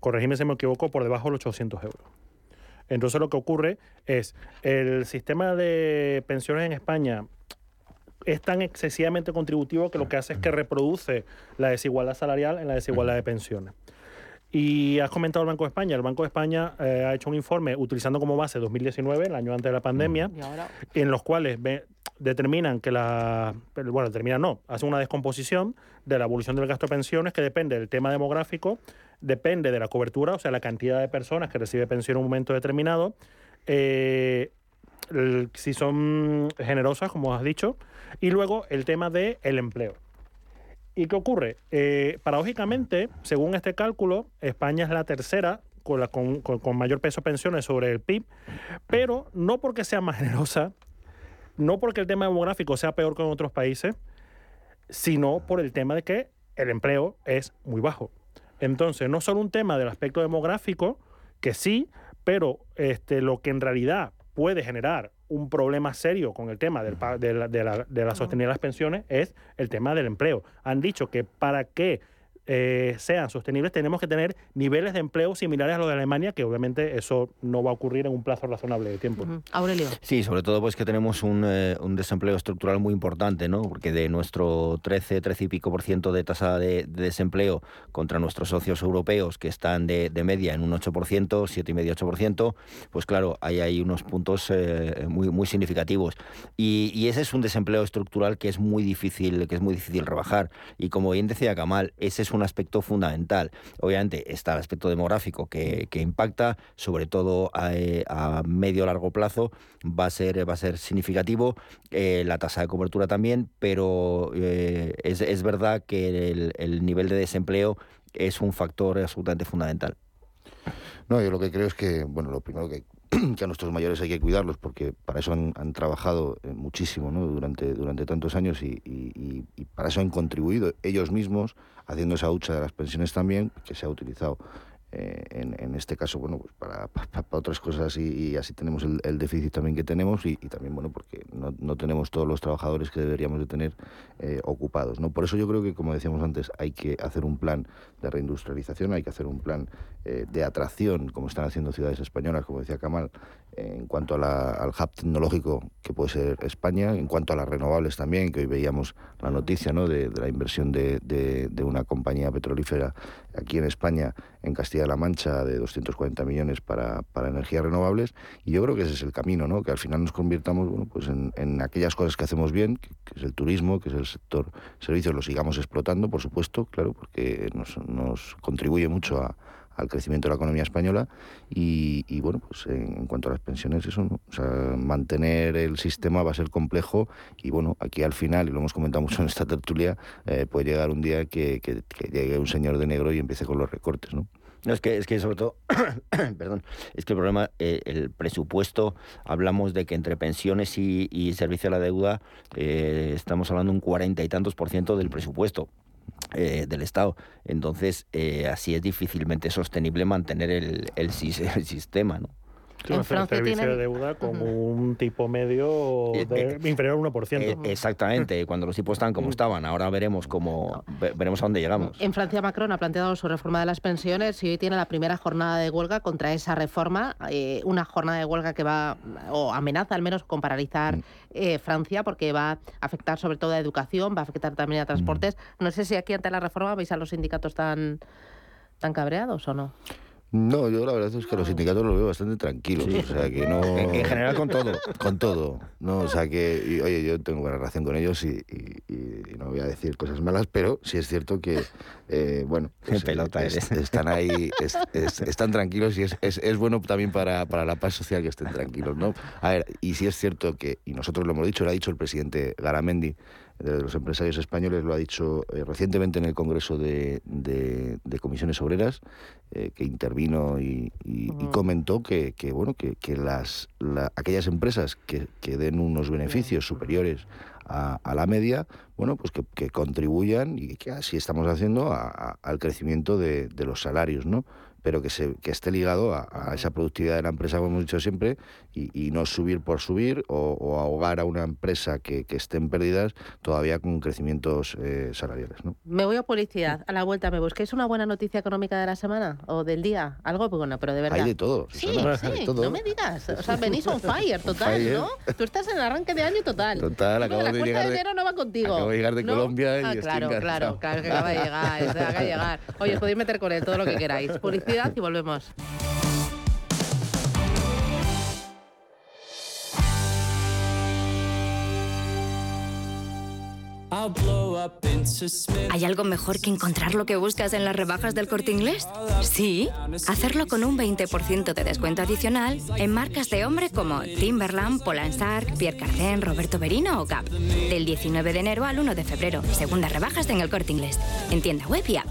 corregime si me equivoco, por debajo de los 800 euros. Entonces lo que ocurre es, el sistema de pensiones en España es tan excesivamente contributivo que lo que hace es que reproduce la desigualdad salarial en la desigualdad de pensiones. Y has comentado el Banco de España. El Banco de España eh, ha hecho un informe utilizando como base 2019, el año antes de la pandemia, en los cuales determinan que la. Bueno, determinan no, hacen una descomposición de la evolución del gasto de pensiones que depende del tema demográfico, depende de la cobertura, o sea, la cantidad de personas que recibe pensión en un momento determinado. Eh, si son generosas, como has dicho, y luego el tema del el empleo. ¿Y qué ocurre? Eh, paradójicamente, según este cálculo, España es la tercera con, mayor peso pensiones sobre el PIB, pero no porque sea más generosa, no porque el tema demográfico sea peor que en otros países, sino por el tema de que el empleo es muy bajo. Entonces, no solo un tema del aspecto demográfico, que sí, pero este, lo que en realidad puede generar un problema serio con el tema del, de, la, de, la, de la sostenibilidad de las pensiones es el tema del empleo. Han dicho que para que eh, sean sostenibles, tenemos que tener niveles de empleo similares a los de Alemania, que obviamente eso no va a ocurrir en un plazo razonable de tiempo. Aurelio. Sí, sobre todo pues que tenemos un, eh, un, desempleo estructural muy importante, ¿no? Porque de nuestro 13, 13 y pico por ciento de tasa de, desempleo contra nuestros socios europeos, que están de, de media en un 8%, 7,5, 8%, pues claro, ahí hay unos puntos eh, muy, muy significativos. Y, y ese es un desempleo estructural que es muy difícil, que es muy difícil rebajar. Y como bien decía Kamal, ese es un un aspecto fundamental. Obviamente está el aspecto demográfico que, impacta, sobre todo a, eh, medio largo plazo, va a ser, va a ser significativo, eh, la tasa de cobertura también, pero eh, es, verdad que el nivel de desempleo es un factor absolutamente fundamental. No, yo lo que creo es que, bueno, lo primero que que a nuestros mayores hay que cuidarlos porque para eso han, trabajado eh, muchísimo durante, durante tantos años y, para eso han contribuido ellos mismos haciendo esa hucha de las pensiones también que se ha utilizado eh, en, este caso, bueno, pues para, otras cosas y, así tenemos el, déficit también que tenemos y, también, bueno, porque no, tenemos todos los trabajadores que deberíamos de tener eh, ocupados, ¿no? Por eso yo creo que, como decíamos antes, hay que hacer un plan de reindustrialización, hay que hacer un plan eh, de atracción, como están haciendo ciudades españolas, como decía Kamal, en cuanto al hub tecnológico que puede ser España, en cuanto a las renovables también, que hoy veíamos la noticia ¿no? de, la inversión de, de, una compañía petrolífera aquí en España, en Castilla-La Mancha, de 240 millones para, para, energías renovables. Y yo creo que ese es el camino, ¿no? que al final nos convirtamos bueno, pues en, en aquellas cosas que hacemos bien, que, es el turismo, que es el sector servicios, lo sigamos explotando, por supuesto, claro, porque nos, nos contribuye mucho a al crecimiento de la economía española y, bueno, pues en, cuanto a las pensiones, eso, ¿no? O sea, mantener el sistema va a ser complejo y bueno, aquí al final, y lo hemos comentado mucho en esta tertulia, eh, puede llegar un día que, llegue un señor de negro y empiece con los recortes, ¿no? No, es que, es que sobre todo, perdón, es que el problema, eh, el presupuesto, hablamos de que entre pensiones y, servicio a la deuda eh, estamos hablando un cuarenta y tantos por ciento del presupuesto. Eh, del Estado. Entonces, eh, así es difícilmente sostenible mantener el, el, sistema, ¿no? En Francia tiene de deuda con un tipo medio eh, de, eh, inferior al 1%. Eh, exactamente, cuando los tipos están como estaban. Ahora veremos cómo veremos a dónde llegamos. En Francia Macron ha planteado su reforma de las pensiones y hoy tiene la primera jornada de huelga contra esa reforma, una jornada de huelga que va o amenaza al menos con paralizar mm. Francia porque va a afectar sobre todo a educación, va a afectar también a transportes. Mm. No sé si aquí ante la reforma veis a los sindicatos tan tan cabreados o no. No, yo la verdad es que los sindicatos los veo bastante tranquilos. O sea, que no. En, general, con todo. Con todo. No, o sea, que. oye, yo tengo buena relación con ellos y, no voy a decir cosas malas, pero sí es cierto que. Eh, bueno. Pues, pelota Están ahí, están tranquilos y es, es, bueno también para, para, la paz social que estén tranquilos, ¿no? A ver, y sí es cierto que, y nosotros lo hemos dicho, lo ha dicho el presidente Garamendi, de los empresarios españoles, lo ha dicho eh, recientemente en el Congreso de, Comisiones Obreras, eh, que intervino y, comentó que, bueno que, las aquellas empresas que, den unos beneficios superiores a, la media, bueno, pues que, contribuyan y que así estamos haciendo al crecimiento de, de los salarios, ¿no? Pero que, se, que esté ligado a, esa productividad de la empresa, como hemos dicho siempre, y, no subir por subir o, ahogar a una empresa que, esté en pérdidas todavía con crecimientos eh, salariales. ¿no? Me voy a publicidad. A la vuelta, ¿me busquéis una buena noticia económica de la semana o del día? Algo bueno, pero de verdad. Hay de todo. Sí, sí, no me digas. O sea, venís on fire, total, ¿no? Tú estás en el arranque de año total. Total, acabo de llegar. de enero no va contigo. Acabo de llegar de Colombia y ah, claro, claro, claro, que acaba de llegar, acaba de llegar. Oye, os podéis meter con él todo lo que queráis. Publicidad y volvemos. ¿Hay algo mejor que encontrar lo que buscas en las rebajas del corte inglés? Sí, hacerlo con un 20% de descuento adicional en marcas de hombre como Timberland, Polansark, Pierre Cardin, Roberto Berino o Gap. Del 19 de enero al 1 de febrero. Segundas rebajas en el corte inglés. En tienda web y app.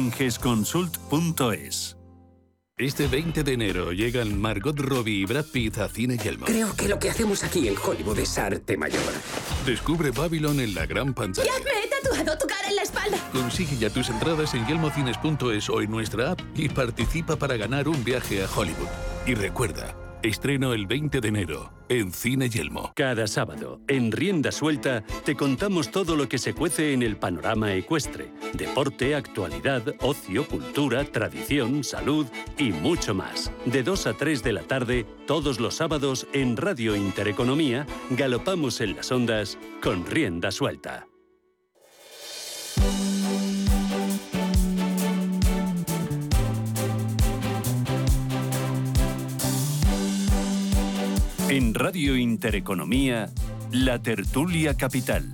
gesconsult.es. Este 20 de enero llegan Margot Robbie y Brad Pitt a Cine Yelmo. Creo que lo que hacemos aquí en Hollywood es arte mayor. Descubre Babylon en la gran pantalla. ¡Ya me he tatuado tu cara en la espalda! Consigue ya tus entradas en yelmocines.es o en nuestra app y participa para ganar un viaje a Hollywood. Y recuerda, Estreno el 20 de enero en Cine Yelmo. Cada sábado, en Rienda Suelta, te contamos todo lo que se cuece en el panorama ecuestre. Deporte, actualidad, ocio, cultura, tradición, salud y mucho más. De 2 a 3 de la tarde, todos los sábados en Radio Intereconomía, galopamos en las ondas con Rienda Suelta. En Radio Intereconomía, la tertulia capital.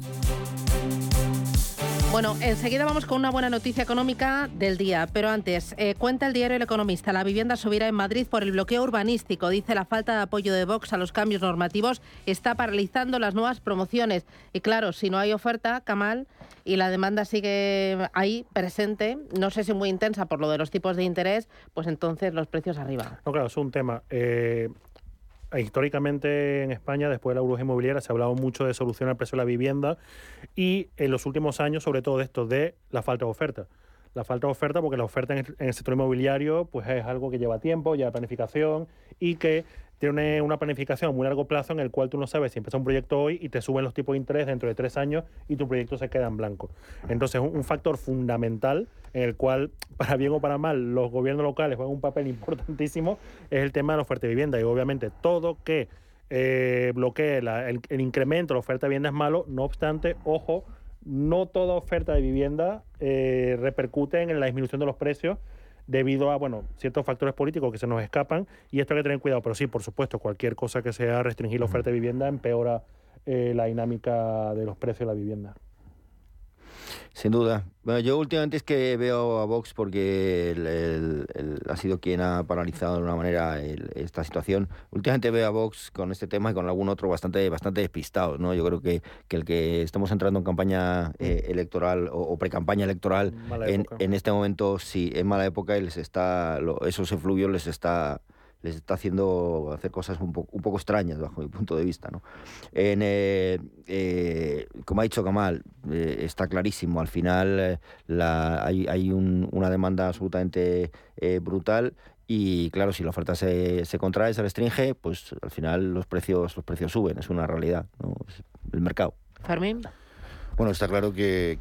Bueno, enseguida vamos con una buena noticia económica del día, pero antes, eh, cuenta el diario El Economista, la vivienda subirá en Madrid por el bloqueo urbanístico. Dice la falta de apoyo de Vox a los cambios normativos está paralizando las nuevas promociones. Y claro, si no hay oferta, Camal, y la demanda sigue ahí presente, no sé si muy intensa por lo de los tipos de interés, pues entonces los precios arriba. No, claro, es un tema. Eh, históricamente en España, después de la burbuja inmobiliaria, se ha hablado mucho de solucionar el precio de la vivienda y en los últimos años, sobre todo de esto, de la falta de oferta. La falta de oferta, porque la oferta en el, sector inmobiliario pues es algo que lleva tiempo, lleva planificación y que tiene una planificación a muy largo plazo en el cual tú no sabes si empieza un proyecto hoy y te suben los tipos de interés dentro de tres años y tu proyecto se queda en blanco. Entonces, un, factor fundamental en el cual, para bien o para mal, los gobiernos locales juegan un papel importantísimo es el tema de la oferta de vivienda. Y obviamente todo que eh, bloquee el, incremento de la oferta de vivienda es malo, no obstante, ojo, no toda oferta de vivienda eh, repercute en la disminución de los precios debido a bueno ciertos factores políticos que se nos escapan y esto hay que tener cuidado. Pero sí, por supuesto, cualquier cosa que sea restringir la oferta de vivienda empeora eh, la dinámica de los precios de la vivienda. Sin duda. Bueno, yo últimamente es que veo a Vox porque ha sido quien ha paralizado de una manera esta situación. Últimamente veo a Vox con este tema y con algún otro bastante, bastante despistado. ¿no? Yo creo que, que el que estamos entrando en campaña eh, electoral o, pre-campaña electoral en, en, este momento sí es mala época y les está, esos efluvios les está les está haciendo hacer cosas un, un poco extrañas bajo mi punto de vista. ¿no? En, eh, eh, como ha dicho Kamal, eh, está clarísimo, al final la, hay, hay un, una demanda absolutamente brutal y claro, si la oferta se, se, contrae, se restringe, pues al final los precios, los precios suben, es una realidad, ¿no? es el mercado. Fermín. Bueno, está claro que,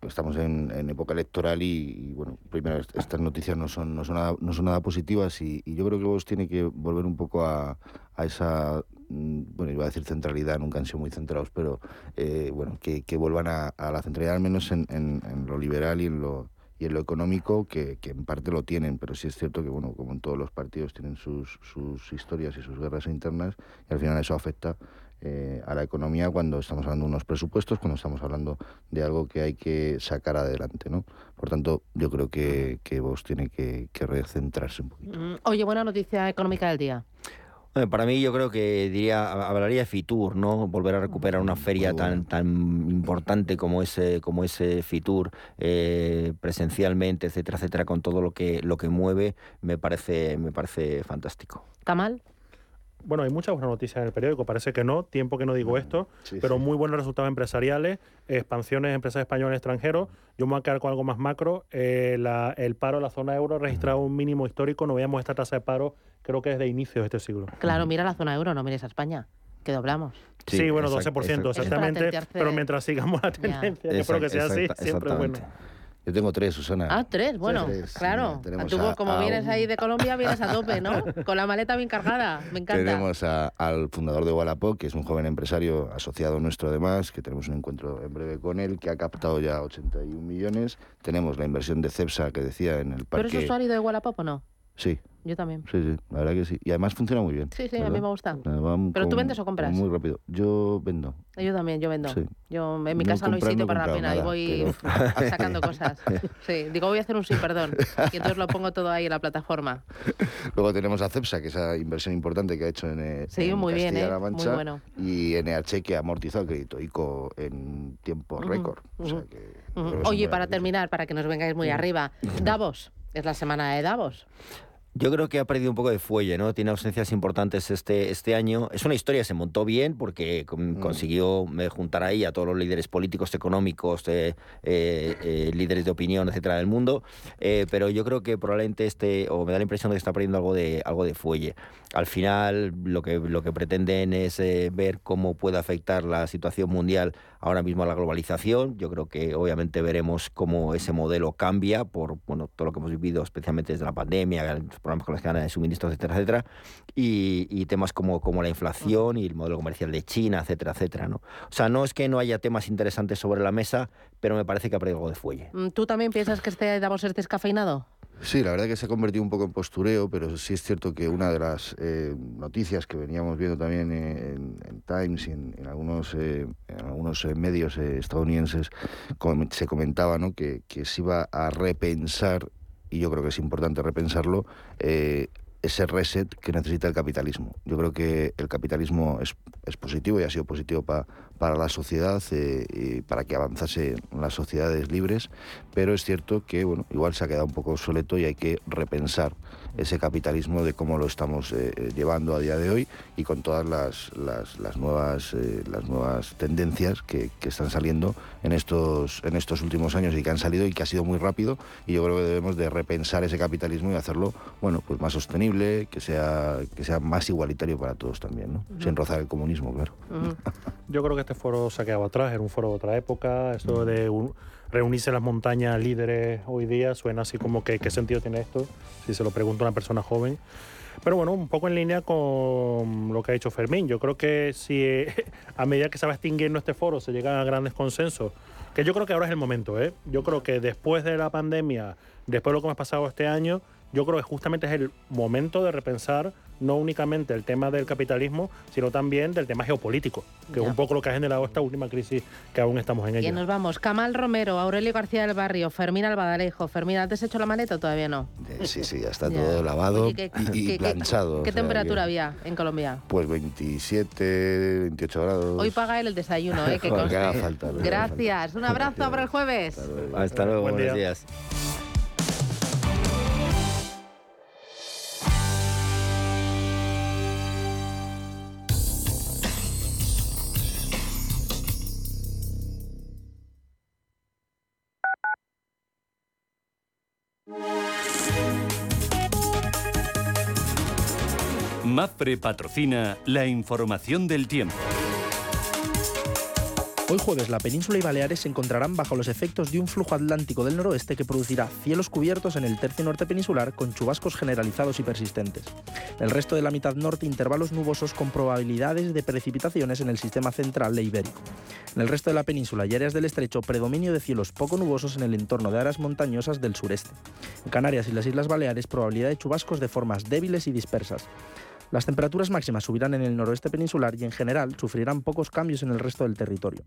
estamos en, época electoral y, bueno, primero estas noticias no son, no son, nada, positivas y, yo creo que vos tiene que volver un poco a, esa, mm, bueno, iba a decir centralidad, nunca han sido muy centrados, pero eh, bueno, que, vuelvan a, la centralidad al menos en, lo liberal y en lo y en lo económico que, en parte lo tienen, pero sí es cierto que bueno, como en todos los partidos tienen sus, sus historias y sus guerras internas y al final eso afecta eh, a la economía cuando estamos hablando de unos presupuestos, cuando estamos hablando de algo que hay que sacar adelante. ¿no? Por tanto, yo creo que, que vos tiene que, recentrarse un poquito. Mm, oye, buena noticia económica del día. Para mí yo creo que diría hablaría de Fitur, ¿no? Volver a recuperar una feria tan tan importante como ese como ese Fitur eh, presencialmente, etcétera, etcétera, con todo lo que lo que mueve, me parece me parece fantástico. Kamal bueno, hay muchas buenas noticias en el periódico, parece que no, tiempo que no digo esto, pero muy buenos resultados empresariales, expansiones de empresas españolas en extranjeros. Yo me voy a quedar con algo más macro. Eh, el paro en la zona euro ha registrado un mínimo histórico, no veíamos esta tasa de paro, creo que desde inicios de este siglo. Claro, mira la zona euro, no mires a España, que doblamos. Sí, bueno, 12% exactamente, pero mientras sigamos la tendencia, yo espero que sea así, siempre bueno. Yo tengo tres, Susana. Ah, tres, bueno, claro. Tú, como vienes ahí de Colombia, vienes a tope, ¿no? Con la maleta bien cargada, me encanta. Tenemos al fundador de Wallapop, que es un joven empresario asociado nuestro además, que tenemos un encuentro en breve con él, que ha captado ya 81 millones. Tenemos la inversión de Cepsa, que decía en el parque... ¿Pero es usuario de Wallapop o no? Sí. Yo también. Sí, sí, la verdad que sí. Y además funciona muy bien. Sí, sí, a mí me gusta. ¿Pero tú vendes o compras? Muy rápido. Yo vendo. Yo también, yo vendo. Yo en mi casa no hay sitio para la pena y voy sacando cosas. Sí, digo, voy a hacer un sí, perdón. Y entonces lo pongo todo ahí en la plataforma. Luego tenemos a Cepsa, que es esa inversión importante que ha hecho en, eh, sí, muy bien, ¿eh? Muy bueno. Y NH que ha amortizado el crédito ICO en tiempo récord. Oye, para terminar, para que nos vengáis muy arriba, Davos. Es la semana de Davos. Yo creo que ha perdido un poco de fuelle, ¿no? Tiene ausencias importantes este, este año. Es una historia, se montó bien porque mm. consiguió eh, juntar ahí a todos los líderes políticos, económicos, eh, eh, líderes de opinión, etcétera, del mundo. pero yo creo que probablemente este, o me da la impresión de que está perdiendo algo de, algo de fuelle. Al final, lo que, lo que pretenden es ver cómo puede afectar la situación mundial ahora mismo a la globalización. Yo creo que obviamente veremos cómo ese modelo cambia por bueno, todo lo que hemos vivido, especialmente desde la pandemia, problemas con las cadenas de suministro, etcétera, etcétera, y, temas como, como la inflación y el modelo comercial de China, etcétera, etcétera. ¿no? O sea, no es que no haya temas interesantes sobre la mesa, pero me parece que ha perdido algo de fuelle. Mm, ¿Tú también piensas que este Davos es descafeinado? Sí, la verdad que se ha convertido un poco en postureo, pero sí es cierto que una de las eh, noticias que veníamos viendo también en, Times y en, algunos, eh, en algunos eh, medios estadounidenses se comentaba ¿no? que, que se iba a repensar y yo creo que es importante repensarlo, eh, ese reset que necesita el capitalismo. Yo creo que el capitalismo es, es positivo y ha sido positivo para la sociedad eh, y para que avanzase las sociedades libres, pero es cierto que bueno, igual se ha quedado un poco obsoleto y hay que repensar ese capitalismo de cómo lo estamos eh, eh, llevando a día de hoy y con todas las, las, nuevas, eh, las nuevas tendencias que, que, están saliendo en estos, en estos últimos años y que han salido y que ha sido muy rápido y yo creo que debemos de repensar ese capitalismo y hacerlo bueno pues más sostenible, que sea, que sea más igualitario para todos también, ¿no? sin rozar el comunismo, claro. Yo creo que este foro se ha quedado atrás, era un foro de otra época, eso de un reunirse las montañas líderes hoy día suena así como que qué sentido tiene esto, si se lo pregunta una persona joven. Pero bueno, un poco en línea con lo que ha dicho Fermín. Yo creo que si a medida que se va extinguiendo este foro se llega a grandes consensos, que yo creo que ahora es el momento, ¿eh? Yo creo que después de la pandemia, después de lo que hemos pasado este año, yo creo que justamente es el momento de repensar no únicamente el tema del capitalismo, sino también del tema geopolítico, que es un poco lo que ha generado esta última crisis que aún estamos en ella. Y nos vamos. Camal Romero, Aurelio García del Barrio, Fermín Albadalejo. Fermín, ¿has hecho la maleta o todavía no? Eh, sí, sí, ya está todo lavado y, planchado. ¿Qué, temperatura había en Colombia? Pues 27, 28 grados. Hoy paga él el desayuno, ¿eh? Que, haga falta, Gracias. Un abrazo para el jueves. Hasta luego, buenos días. MAPRE patrocina la información del tiempo. Hoy jueves la península y Baleares se encontrarán bajo los efectos de un flujo atlántico del noroeste que producirá cielos cubiertos en el tercio norte peninsular con chubascos generalizados y persistentes. el resto de la mitad norte intervalos nubosos con probabilidades de precipitaciones en el sistema central e ibérico. En el resto de la península y áreas del estrecho predominio de cielos poco nubosos en el entorno de áreas montañosas del sureste. En Canarias y las Islas Baleares probabilidad de chubascos de formas débiles y dispersas. Las temperaturas máximas subirán en el noroeste peninsular y en general sufrirán pocos cambios en el resto del territorio.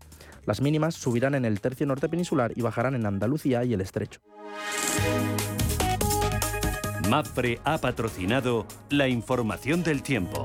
Las mínimas subirán en el tercio norte peninsular y bajarán en Andalucía y el estrecho. MAPRE ha patrocinado la información del tiempo.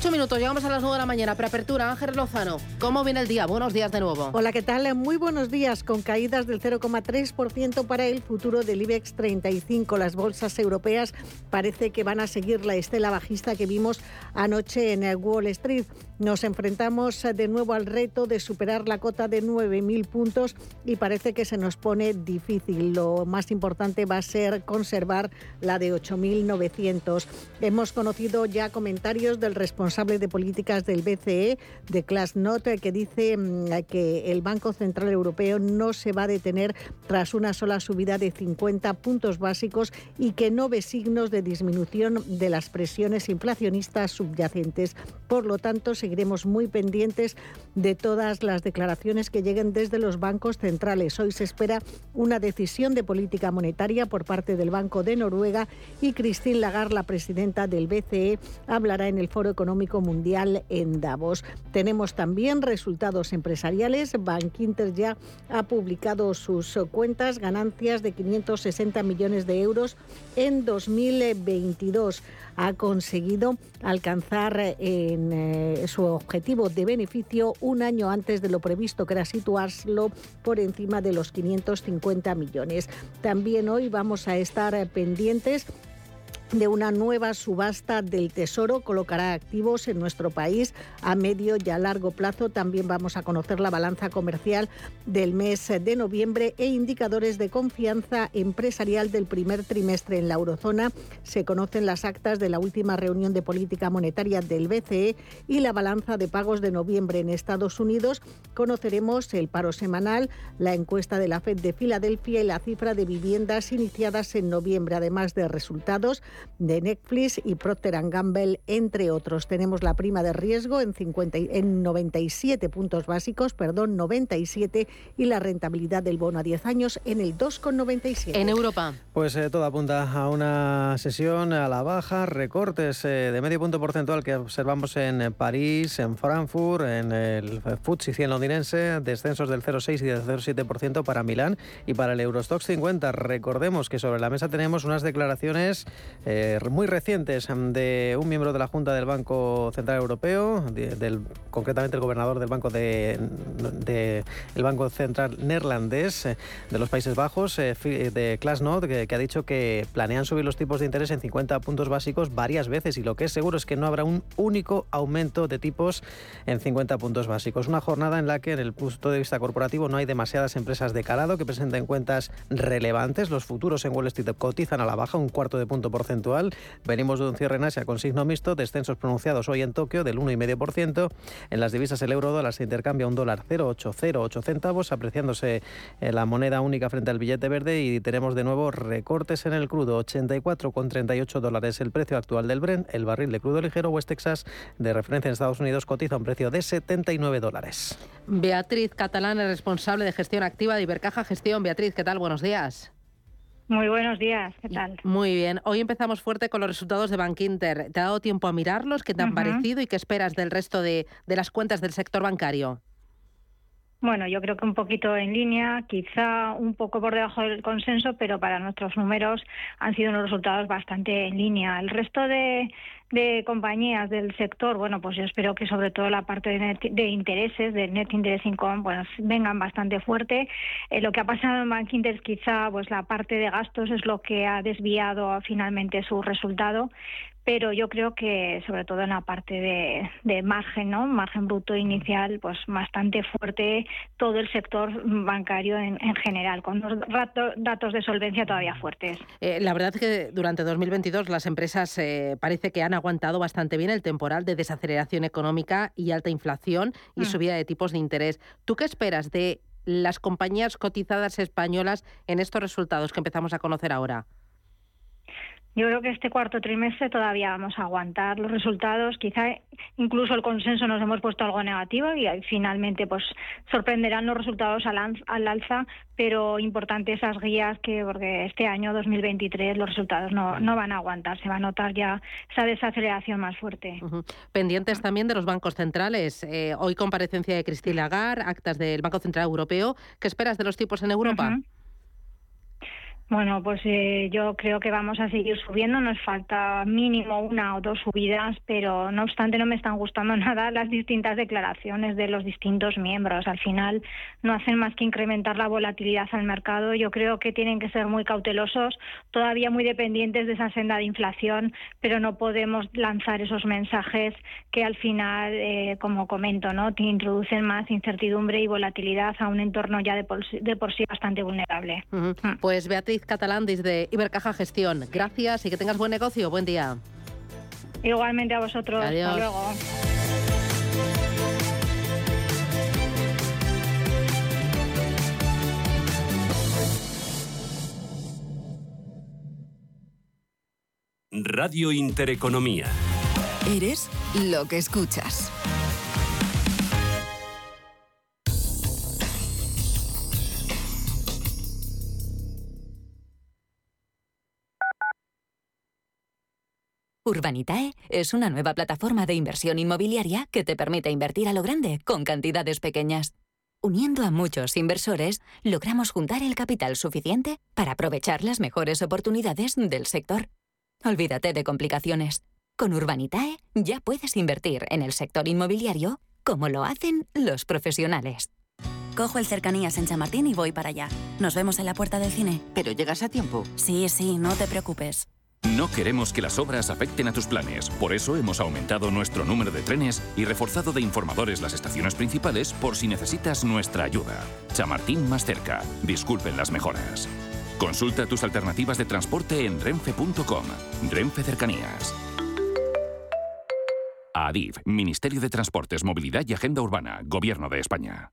Ocho minutos, llegamos a las nueve de la mañana. Preapertura, Ángel Lozano. ¿Cómo viene el día? Buenos días de nuevo. Hola, ¿qué tal? Muy buenos días. Con caídas del 0,3% para el futuro del IBEX 35. Las bolsas europeas parece que van a seguir la estela bajista que vimos anoche en el Wall Street. Nos enfrentamos de nuevo al reto de superar la cota de 9.000 puntos y parece que se nos pone difícil. Lo más importante va a ser conservar la de 8.900. Hemos conocido ya comentarios del responsable de políticas del BCE, de Class Note, que dice mm, que el Banco Central Europeo no se va a detener tras una sola subida de 50 puntos básicos y que no ve signos de disminución de las presiones inflacionistas subyacentes. Por lo tanto, se seguiremos muy pendientes de todas las declaraciones que lleguen desde los bancos centrales. Hoy se espera una decisión de política monetaria por parte del Banco de Noruega y Christine Lagarde, la presidenta del BCE, hablará en el Foro Económico Mundial en Davos. Tenemos también resultados empresariales. Bank Inter ya ha publicado sus cuentas, ganancias de 560 millones de euros en 2022 ha conseguido alcanzar en eh, su objetivo de beneficio un año antes de lo previsto, que era situarlo por encima de los 550 millones. También hoy vamos a estar pendientes de una nueva subasta del Tesoro colocará activos en nuestro país a medio y a largo plazo. También vamos a conocer la balanza comercial del mes de noviembre e indicadores de confianza empresarial del primer trimestre en la eurozona. Se conocen las actas de la última reunión de política monetaria del BCE y la balanza de pagos de noviembre en Estados Unidos. Conoceremos el paro semanal, la encuesta de la Fed de Filadelfia y la cifra de viviendas iniciadas en noviembre, además de resultados de Netflix y Procter Gamble, entre otros. Tenemos la prima de riesgo en, 50, en 97 puntos básicos, perdón, 97, y la rentabilidad del bono a 10 años en el 2,97. En Europa. Pues eh, todo apunta a una sesión a la baja, recortes eh, de medio punto porcentual que observamos en eh, París, en Frankfurt, en el FTSE 100 londinense, descensos del 0,6 y del 0,7% para Milán y para el Eurostox 50. Recordemos que sobre la mesa tenemos unas declaraciones eh, muy recientes de un miembro de la Junta del Banco Central Europeo, del, concretamente el gobernador del Banco de, el Banco Central neerlandés eh, de los Países Bajos, eh, de Klasnot, que, que ha dicho que planean subir los tipos de interés en 50 puntos básicos varias veces y lo que es seguro es que no habrá un único aumento de tipos en 50 puntos básicos. Una jornada en la que, en el punto de vista corporativo, no hay demasiadas empresas de calado que presenten cuentas relevantes. Los futuros en Wall Street cotizan a la baja un cuarto de punto porcentual Venimos de un cierre en Asia con signo mixto, descensos pronunciados hoy en Tokio del 1,5%. En las divisas el euro dólar se intercambia un dólar 0,808 centavos, apreciándose eh, la moneda única frente al billete verde y tenemos de nuevo recortes en el crudo, 84,38 dólares el precio actual del Brent, el barril de crudo ligero West Texas de referencia en Estados Unidos cotiza un precio de 79 dólares. Beatriz Catalán es responsable de gestión activa de Ibercaja Gestión. Beatriz, ¿qué tal? Buenos días. Muy buenos días, ¿qué tal? Muy bien. Hoy empezamos fuerte con los resultados de Bankinter. ¿Te ha dado tiempo a mirarlos? ¿Qué te han parecido y qué esperas del resto de, de las cuentas del sector bancario? Bueno, yo creo que un poquito en línea, quizá un poco por debajo del consenso, pero para nuestros números han sido unos resultados bastante en línea. El resto de, de compañías del sector, bueno, pues yo espero que sobre todo la parte de, de intereses, del net interest income, bueno, vengan bastante fuerte. Eh, lo que ha pasado en Bank Inter quizá pues la parte de gastos es lo que ha desviado finalmente su resultado, pero yo creo que sobre todo en la parte de, margen, ¿no? Margen bruto inicial, pues bastante fuerte todo el sector bancario en, general, con unos datos de solvencia todavía fuertes. Eh, la verdad es que durante 2022 las empresas eh, parece que han aguantado bastante bien el temporal de desaceleración económica y alta inflación y mm. subida de tipos de interés. ¿Tú qué esperas de las compañías cotizadas españolas en estos resultados que empezamos a conocer ahora? Yo creo que este cuarto trimestre todavía vamos a aguantar los resultados. Quizá incluso el consenso nos hemos puesto algo negativo y finalmente pues sorprenderán los resultados al, alza, pero importante esas guías que porque este año 2023 los resultados no, no van a aguantar, se va a notar ya esa desaceleración más fuerte. Pendientes también de los bancos centrales. Eh, hoy comparecencia de Christine Lagarde, actas del Banco Central Europeo. ¿Qué esperas de los tipos en Europa? Bueno, pues eh, yo creo que vamos a seguir subiendo. Nos falta mínimo una o dos subidas, pero no obstante no me están gustando nada las distintas declaraciones de los distintos miembros. Al final no hacen más que incrementar la volatilidad al mercado. Yo creo que tienen que ser muy cautelosos, todavía muy dependientes de esa senda de inflación, pero no podemos lanzar esos mensajes que al final, eh, como comento, no, te introducen más incertidumbre y volatilidad a un entorno ya de por, sí bastante vulnerable. Mm. Pues Beatriz Catalán desde Ibercaja Gestión. Gracias y que tengas buen negocio. Buen día. Igualmente a vosotros. Adiós. Hasta luego. Radio Intereconomía. Eres lo que escuchas. Urbanitae es una nueva plataforma de inversión inmobiliaria que te permite invertir a lo grande con cantidades pequeñas. Uniendo a muchos inversores, logramos juntar el capital suficiente para aprovechar las mejores oportunidades del sector. Olvídate de complicaciones. Con Urbanitae ya puedes invertir en el sector inmobiliario como lo hacen los profesionales. Cojo el cercanías en Chamartín y voy para allá. Nos vemos en la puerta del cine. ¿Pero llegas a tiempo? Sí, sí, no te preocupes. No queremos que las obras afecten a tus planes, por eso hemos aumentado nuestro número de trenes y reforzado de informadores las estaciones principales por si necesitas nuestra ayuda. Chamartín más cerca. Disculpen las mejoras. Consulta tus alternativas de transporte en renfe.com. Renfe Cercanías. ADIF, Ministerio de Transportes, Movilidad y Agenda Urbana, Gobierno de España.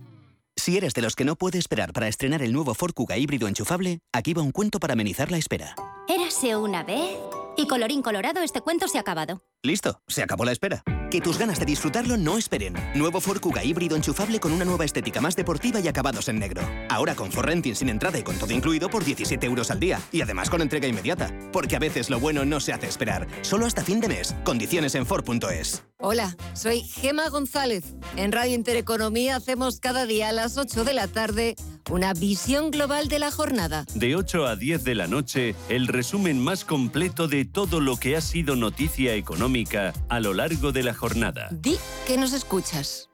Si eres de los que no puede esperar para estrenar el nuevo Ford Kuga híbrido enchufable, aquí va un cuento para amenizar la espera. Érase una vez y colorín colorado este cuento se ha acabado. Listo, se acabó la espera. Que tus ganas de disfrutarlo no esperen. Nuevo Ford Kuga híbrido enchufable con una nueva estética más deportiva y acabados en negro. Ahora con Ford Renting sin entrada y con todo incluido por 17 euros al día. Y además con entrega inmediata. Porque a veces lo bueno no se hace esperar. Solo hasta fin de mes. Condiciones en Ford.es. Hola, soy Gema González. En Radio Intereconomía hacemos cada día a las 8 de la tarde una visión global de la jornada. De 8 a 10 de la noche, el resumen más completo de todo lo que ha sido noticia a lo largo de la jornada. Di que nos escuchas.